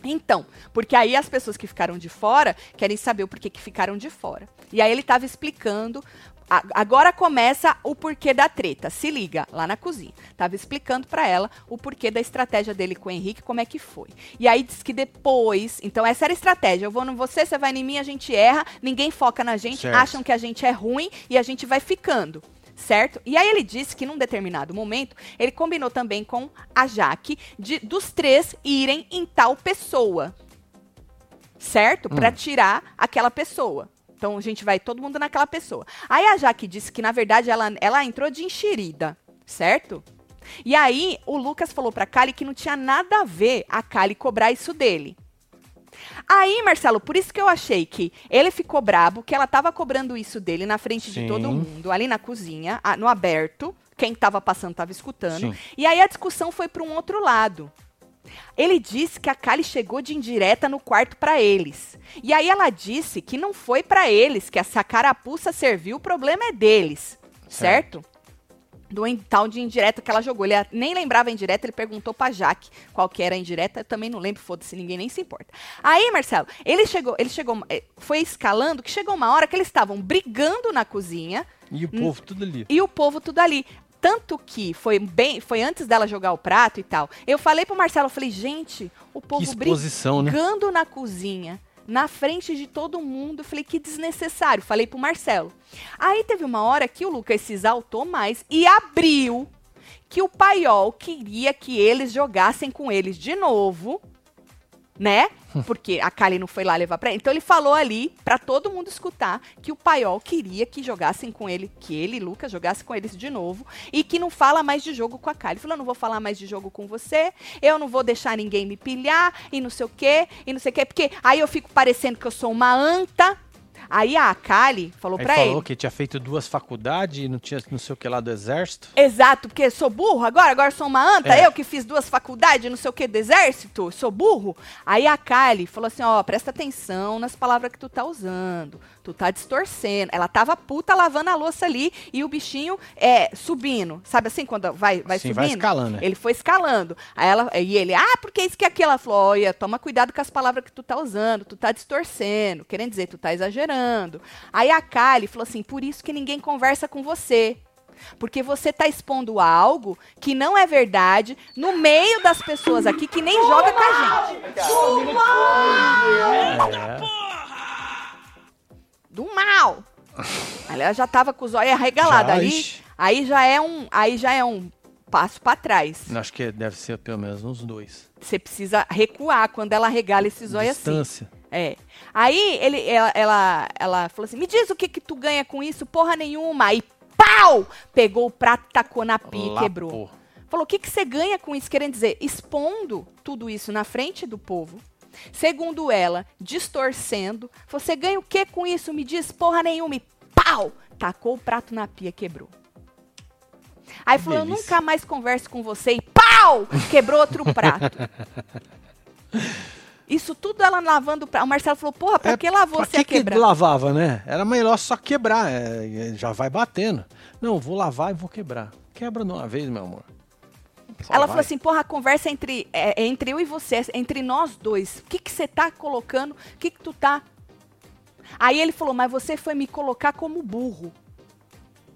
Então, porque aí as pessoas que ficaram de fora querem saber o porquê que ficaram de fora. E aí ele estava explicando. a- Agora começa o porquê da treta. Se liga, lá na cozinha. Tava explicando pra ela o porquê da estratégia dele com o Henrique, como é que foi. E aí diz que depois. Então, essa era a estratégia. Eu vou em você, você vai em mim, a gente erra, ninguém foca na gente, Certo. acham que a gente é ruim e a gente vai ficando. Certo? E aí ele disse que num determinado momento, ele combinou também com a Jaque de dos três irem em tal pessoa. Certo? Pra tirar aquela pessoa. Então a gente vai todo mundo naquela pessoa. Aí a Jaque disse que na verdade ela, ela entrou de enxerida, certo? E aí o Lucas falou pra Kali que não tinha nada a ver a Kali cobrar isso dele. Aí, Marcelo, por isso que eu achei que ele ficou brabo, que ela tava cobrando isso dele na frente de Sim. todo mundo, ali na cozinha, no aberto. Quem tava passando tava escutando. Sim. E aí a discussão foi para um outro lado. Ele disse que a Kali chegou de indireta no quarto para eles. E aí ela disse que não foi para eles, que essa carapuça serviu, o problema é deles. Certo? Do tal de indireta que ela jogou. Ele nem lembrava a indireta, ele perguntou pra Jaque qual que era a indireta. Eu também não lembro, foda-se, ninguém nem se importa. Aí, Marcelo, ele chegou, ele chegou, eh, foi escalando, que chegou uma hora que eles estavam brigando na cozinha E o povo tudo ali. e o povo tudo ali. Tanto que foi bem, foi antes dela jogar o prato e tal. Eu falei pro Marcelo, eu falei, gente, o povo né? brigando na cozinha, na frente de todo mundo. Falei, que desnecessário. Falei pro Marcelo. Aí teve uma hora que o Lucas se exaltou mais e abriu que o Paiol queria que eles jogassem com eles de novo, né? Porque a Kali não foi lá levar pra ele. Então ele falou ali pra todo mundo escutar que o Paiol queria que jogassem com ele, que ele e Lucas jogassem com eles de novo e que não fala mais de jogo com a Kali. Ele falou: "Eu não vou falar mais de jogo com você, eu não vou deixar ninguém me pilhar e não sei o quê, e não sei o quê, porque aí eu fico parecendo que eu sou uma anta". Aí a Kali falou Aí pra falou ele: que tinha feito duas faculdades e não tinha não sei o que lá do exército. Exato, porque sou burro agora, agora sou uma anta, É. eu que fiz duas faculdades, não sei o que, do exército, sou burro. Aí a Kali falou assim, ó, presta atenção nas palavras que tu tá usando, tu tá distorcendo. Ela tava puta lavando a louça ali e o bichinho é subindo, sabe assim, quando vai, vai Sim, subindo? vai escalando, né? Ele foi escalando. Aí ela, e ele, ah, porque isso que aquilo? Ela falou, olha, toma cuidado com as palavras que tu tá usando, tu tá distorcendo, querendo dizer, tu tá exagerando. Aí a Kali falou assim, por isso que ninguém conversa com você. Porque você tá expondo algo que não é verdade no meio das pessoas aqui que nem joga com a gente. É. Do mal. Ela já tava com os olhos arregalados ali. Ixi. Aí já é um, aí já é um passo para trás. Acho que deve ser pelo menos uns dois. Você precisa recuar quando ela regala esse zóio assim. Distância. É. Aí ele, ela, ela, ela falou assim: me diz o que que tu ganha com isso, porra nenhuma. Aí, pau! Pegou o prato, tacou na pia e Lá, quebrou. pô. Falou: o que, que você ganha com isso? Querendo dizer, expondo tudo isso na frente do povo. Segundo ela, distorcendo. Você ganha o que com isso? Me diz, porra nenhuma. E pau! Tacou o prato na pia quebrou. Aí falou: eu nunca mais converso com você. E pau! Quebrou outro prato. Isso tudo ela lavando o prato. O Marcelo falou: porra, pra É, que lavou pra você a que, que quebrar? lavava, né? Era melhor só quebrar, é, já vai batendo. Não, vou lavar e vou quebrar. Quebra de uma vez, meu amor. Só Ela vai. falou assim, porra, a conversa é entre, é, entre eu e você, entre nós dois. O que que você tá colocando? O que que tu tá... Aí ele falou, mas você foi me colocar como burro.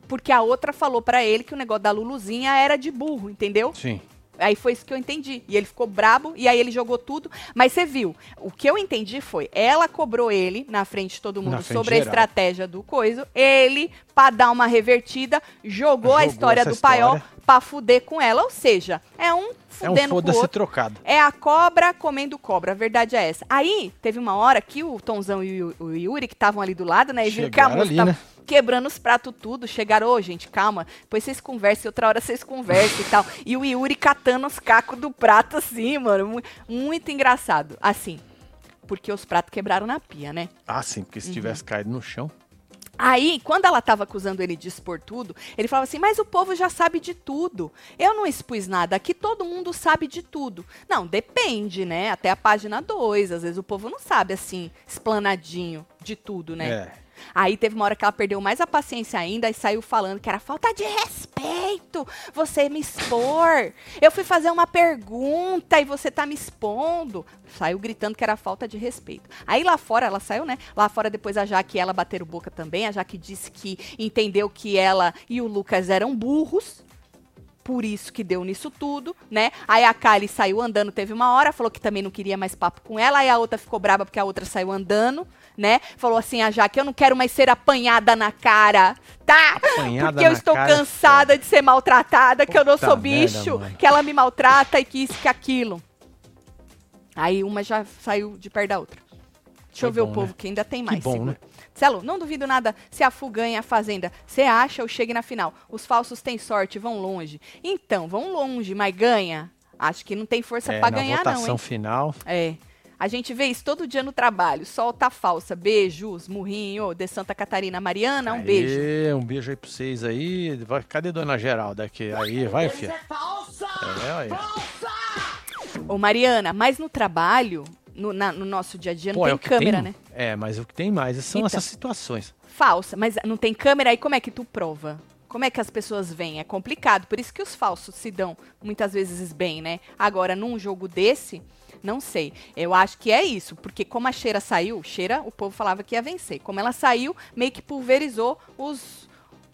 Porque a outra falou pra ele que o negócio da Luluzinha era de burro, entendeu? Sim. Aí foi isso que eu entendi. E ele ficou brabo, e aí ele jogou tudo. Mas você viu, o que eu entendi foi, ela cobrou ele, na frente de todo mundo, sobre a geral. estratégia do coiso. Ele, pra dar uma revertida, jogou, a Jogou história essa do paiol história. Pra fuder com ela. Ou seja, é um É um fudendo com o outro. trocado. É a cobra comendo cobra, a verdade é essa. Aí, teve uma hora que o Tonzão e o, o Yuri, que estavam ali do lado, né? E viram que a Chegaram moça ali, tava né? quebrando os pratos tudo. Chegaram, ô, gente, calma. Depois vocês conversem, outra hora vocês conversam e tal. E o Yuri catando os cacos do prato assim, mano. mu- Muito engraçado. Assim, porque os pratos quebraram na pia, né? Ah, sim, porque se tivesse Uhum. caído no chão. Aí, quando ela tava acusando ele de expor tudo, ele falava assim: Mas o povo já sabe de tudo. Eu não expus nada. Aqui todo mundo sabe de tudo. Não, depende, né? Até a página 2. Às vezes o povo não sabe assim, explanadinho de tudo, né? É. Aí teve uma hora que ela perdeu mais a paciência ainda e saiu falando que era falta de respeito você me expor. Eu fui fazer uma pergunta e você tá me expondo. Saiu gritando que era falta de respeito. Aí lá fora, ela saiu, né? Lá fora depois a Jaque e ela bateram boca também. A Jaque disse que entendeu que ela e o Lucas eram burros. Por isso que deu nisso tudo, né? Aí a Kylie saiu andando, teve uma hora, falou que também não queria mais papo com ela. Aí a outra ficou braba porque a outra saiu andando, né? Falou assim, a Jaque, eu não quero mais ser apanhada na cara, tá? Apanhada porque eu estou cara é cansada de ser maltratada, que eu não Puta sou merda, bicho, mano. que ela me maltrata e que isso, que aquilo. Aí uma já saiu de perto da outra. Deixa eu ver o bom, povo né? que ainda tem mais. bom, segura. né? Celo, não duvido nada se a Fu ganha a Fazenda. Você acha ou chegue na final? Os falsos têm sorte, vão longe. Então, vão longe, mas ganha. Acho que não tem força É, pra na ganhar, não, votação hein? final. É. A gente vê isso todo dia no trabalho. Solta falsa. Beijos, murrinho, de Santa Catarina. Mariana, um Aê, beijo. Um beijo aí pra vocês aí. Vai- cadê Dona Geralda aqui? Aí, vai, filha. É, aí. Ô, Mariana, mas no trabalho, no, na- no nosso dia a dia, não Pô, é tem que câmera, tem, né? É, mas o que tem mais são Então. essas situações. Falsa, mas não tem câmera, aí como é que tu prova? Como é que as pessoas veem? É complicado. Por isso que os falsos se dão muitas vezes bem, né? Agora, num jogo desse, não sei. Eu acho que é isso. Porque como a Cheira saiu, Cheira, o povo falava que ia vencer. Como ela saiu, meio que pulverizou os,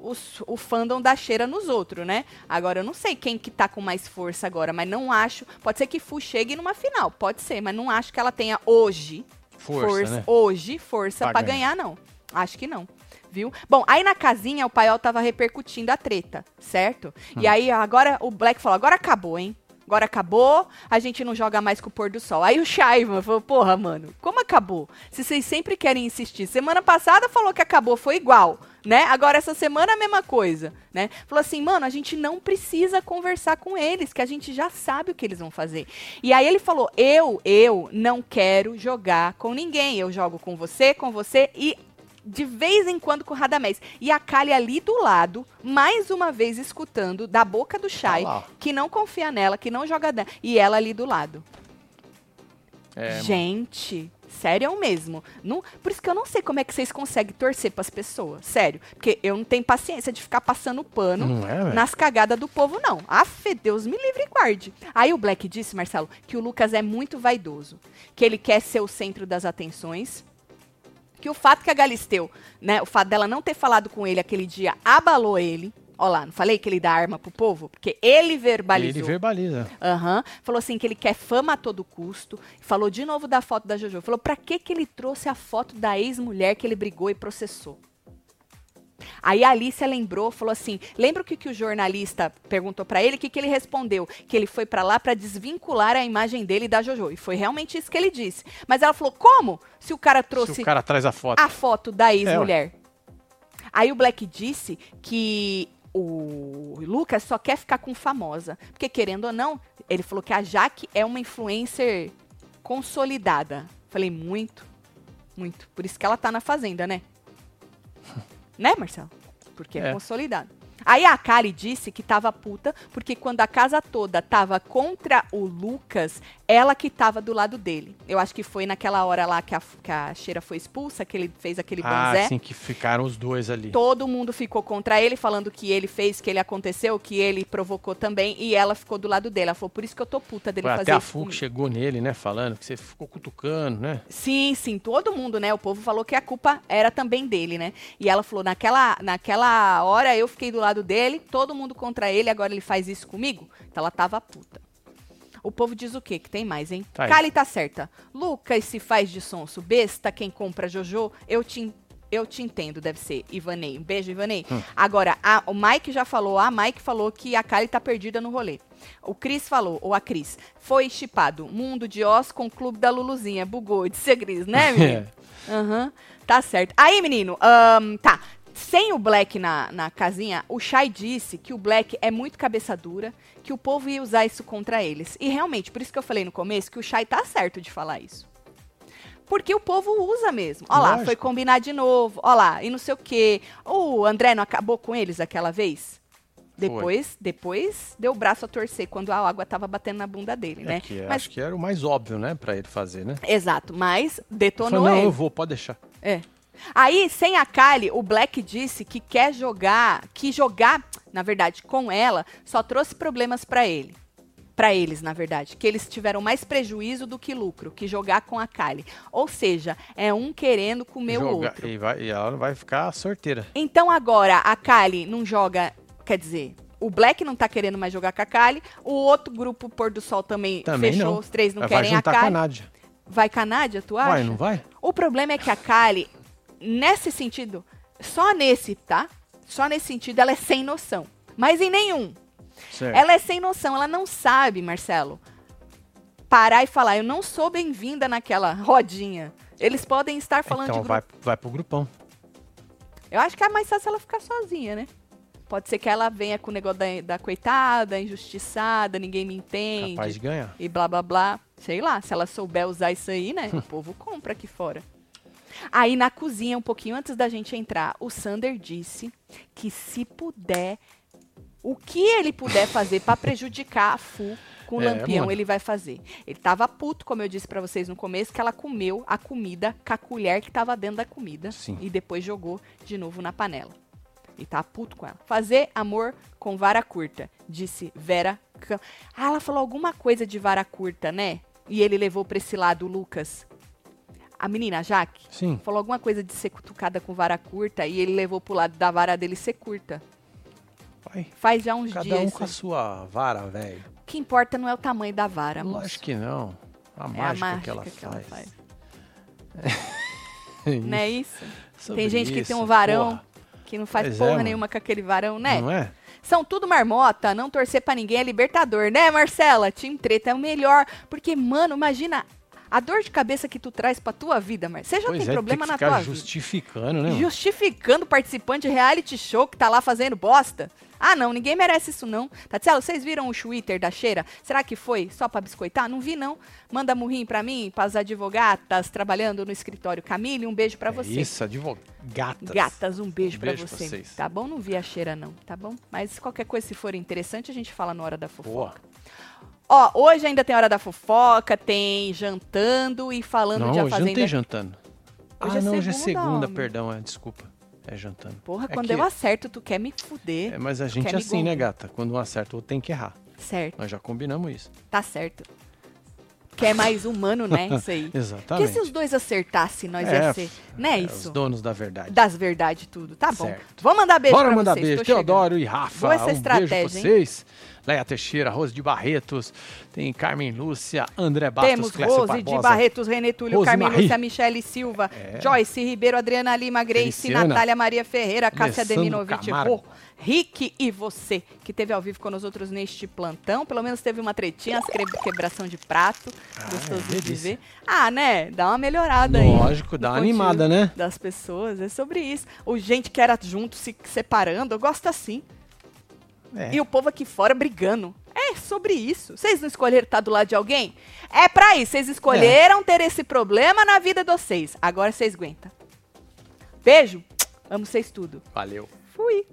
os- o fandom da Cheira nos outros, né? Agora, eu não sei quem que tá com mais força agora, mas não acho. Pode ser que Fu chegue numa final, pode ser, mas não acho que ela tenha hoje Força, né? hoje força Pra pra ganhar. ganhar, não. Acho que não. Viu? Bom, aí na casinha o paiol tava repercutindo a treta, certo? Hum. E aí agora o Black falou: agora acabou, hein? Agora acabou, a gente não joga mais com o pôr do sol. Aí o Shaivan falou: porra, mano, como acabou? Se vocês sempre querem insistir. Semana passada falou que acabou, foi igual, né? Agora essa semana a mesma coisa, né? Falou assim, mano, a gente não precisa conversar com eles, que a gente já sabe o que eles vão fazer. E aí ele falou: eu, eu não quero jogar com ninguém. Eu jogo com você, com você e de vez em quando com o Radamés. E a Kali ali do lado, mais uma vez escutando da boca do Shai, lá, ó. que não confia nela, que não joga dela. E ela ali do lado. É, Gente, sério mesmo. Não, por isso que eu não sei como é que vocês conseguem torcer pras pessoas. Sério. Porque eu não tenho paciência de ficar passando pano Não é, velho? nas cagadas do povo, não. Afe, Deus me livre e guarde. Aí o Black disse, Marcelo, que o Lucas é muito vaidoso. Que ele quer ser o centro das atenções. Que o fato que a Galisteu, né, o fato dela não ter falado com ele aquele dia abalou ele. Ó lá, não falei que ele dá arma pro povo? Porque ele verbalizou. Ele verbaliza. Aham. Falou assim que ele quer fama a todo custo. Falou de novo da foto da Jojo. Falou pra que que ele trouxe a foto da ex-mulher que ele brigou e processou? Aí a Alicia lembrou, falou assim: lembra o que, que o jornalista perguntou pra ele? O que, que ele respondeu? Que ele foi pra lá pra desvincular a imagem dele da Jojo. E foi realmente isso que ele disse. Mas ela falou: como? Se o cara trouxe Se o cara traz a foto. a foto da ex-mulher. Aí o Black disse que o Lucas só quer ficar com famosa. Porque, querendo ou não, ele falou que a Jaque é uma influencer consolidada. Falei, muito, muito. Por isso que ela tá na fazenda, né? Né, Marcelo? Porque é, É. consolidada. Aí a Kari disse que tava puta, porque quando a casa toda tava contra o Lucas, ela que tava do lado dele. Eu acho que foi naquela hora lá que a, que a Cheira foi expulsa, que ele fez aquele ah, banzé. sim, que ficaram os dois ali. Todo mundo ficou contra ele, falando que ele fez, que ele aconteceu, que ele provocou também, e ela ficou do lado dele. Ela falou, por isso que eu tô puta dele fazer até a isso FUC comigo." chegou nele, né? Falando que você ficou cutucando, né? Sim, sim, todo mundo, né? O povo falou que a culpa era também dele, né? E ela falou, naquela, naquela hora eu fiquei do lado dele, todo mundo contra ele, agora ele faz isso comigo? Então ela tava puta. O povo diz o quê? Que tem mais, hein? Tá. Kali tá certa. Lucas se faz de sonso besta, quem compra Jojo, eu te, eu te entendo, deve ser. Ivanei. Um beijo, Ivanei. Hum. Agora, a- o Mike já falou, a Mike falou que a Kali tá perdida no rolê. O Cris falou, ou a Cris, foi chipado. Mundo de Oz com o clube da Luluzinha. Bugou, disse a Cris, né, menino? Aham, tá certo. Aí, menino, ahn, tá. Sem o Black na, na casinha, o Shai disse que o Black é muito cabeça dura, que o povo ia usar isso contra eles. E realmente, por isso que eu falei no começo que o Shai tá certo de falar isso. Porque o povo usa mesmo. Ó lá, foi combinar de novo. Ó lá, e não sei o quê. O André não acabou com eles aquela vez? Depois, depois deu o braço a torcer quando a água tava batendo na bunda dele, É né? que Mas acho que era o mais óbvio, né? Pra ele fazer, né? Exato, mas detonou falou, não, ele. eu vou, pode deixar. É. Aí, sem a Kylie, o Black disse que quer jogar, que jogar, na verdade, com ela, só trouxe problemas pra ele. Pra eles, na verdade, que eles tiveram mais prejuízo do que lucro, que jogar com a Kylie. Ou seja, é um querendo comer o Joga- outro. E, vai, e ela vai ficar sorteira. Então agora a Kylie não joga, quer dizer, o Black não tá querendo mais jogar com a Kylie, o outro grupo Pôr do Sol também, Também fechou, não. os três não vai querem a juntar com a. Nádia. Vai com a Nádia, tu acha? Vai, não vai? O problema é que a Kylie, nesse sentido, só nesse, tá? Só nesse sentido, ela é sem noção. Mas em nenhum. Certo. Ela é sem noção, ela não sabe, Marcelo, parar e falar, eu não sou bem-vinda naquela rodinha. Eles podem estar falando então de grupo. vai, vai pro grupão. Eu acho que é mais fácil ela ficar sozinha, né? Pode ser que ela venha com o negócio da, da coitada, injustiçada, ninguém me entende. Capaz de ganhar. e blá blá blá. Sei lá, se ela souber usar isso aí, né? o povo compra aqui fora. Aí na cozinha, um pouquinho antes da gente entrar, o Sander disse que se puder, o que ele puder fazer pra prejudicar a Fu com o É, lampião, mano. ele vai fazer. Ele tava puto, como eu disse pra vocês no começo, que ela comeu a comida com a colher que tava dentro da comida Sim. e depois jogou de novo na panela. E tá puto com ela. Fazer amor com vara curta, disse Vera. Ah, ela falou alguma coisa de vara curta, né? E ele levou pra esse lado o Lucas. A menina, a Jaque, Sim. falou alguma coisa de ser cutucada com vara curta e ele levou pro lado da vara dele ser curta. Vai. Faz já uns Cada dias. um isso com a sua vara, velho. O que importa não é o tamanho da vara, moço. Lógico que não. A É mágica, a mágica que ela que ela faz. faz. Isso. Não é isso? Sobre Tem gente que tem um isso, varão porra. que não faz Pois é, porra mano. nenhuma com aquele varão, né? Não é? São tudo marmota, não torcer pra ninguém é libertador, né, Marcela? Team Treta é o melhor. Porque, mano, imagina a dor de cabeça que tu traz pra tua vida, Marcelo. Você já pois tem é, problema tem que na tua vida. justificando, né? mano? Justificando o participante de reality show que tá lá fazendo bosta. Ah, não, ninguém merece isso não. Tatiana, vocês viram o Twitter da Cheira? Será que foi só pra biscoitar? Não vi não. Manda murrinho pra mim, pras advogatas trabalhando no escritório. Camille, um beijo pra É você. Isso, advogatas. Gatas, um beijo, Um pra beijo pra você. vocês. Tá bom? Não vi a cheira, não, tá bom? Mas qualquer coisa, se for interessante, a gente fala na hora da fofoca. Ó, hoje ainda tem hora da fofoca, tem jantando e falando Não, de A hoje não Fazenda. tem jantando. Hoje ah, é não, hoje é segunda, segunda, homem. perdão, é, desculpa. É jantando. Porra, É quando que- eu acerto, tu quer me fuder. É, mas a gente é assim, né, gata? Quando um acerta, o outro tem que errar. Certo, Nós já combinamos isso. tá certo. que é mais humano, né? Isso aí. Porque Exatamente. se os dois acertassem, nós É, ia ser. Né, É, os isso? donos da verdade. Das verdades tudo. Tá bom. Certo. Vamos mandar beijo Bora pra mandar vocês. beijo. Teodoro e Rafa. Boa essa um beijo pra estratégia, hein? Leia Teixeira, Rose de Barretos, tem Carmen Lúcia, André Bastos, Temos Clécio Rose Barbosa. de Barretos, Renê Túlio, Rose Carmen Marie. Lúcia, Michele Silva, É. Joyce Ribeiro, Adriana Lima, Grace, Feliciana. Natália Maria Ferreira, Cássia Camargo. Rô, Rick e você, que teve ao vivo com nós outros neste plantão. Pelo menos teve uma tretinha, as quebração de prato. Ah, gostosinho é de ver. Ah, né? Dá uma melhorada aí. Lógico, dá uma animada, né? Das pessoas. É sobre isso. O gente que era junto se separando, eu gosto assim. É. E o povo aqui fora brigando. É sobre isso. Vocês não escolheram estar do lado de alguém? É pra isso. Vocês escolheram é. ter esse problema na vida de vocês. Agora vocês aguentam. Beijo. Amo vocês tudo. Valeu. Fui.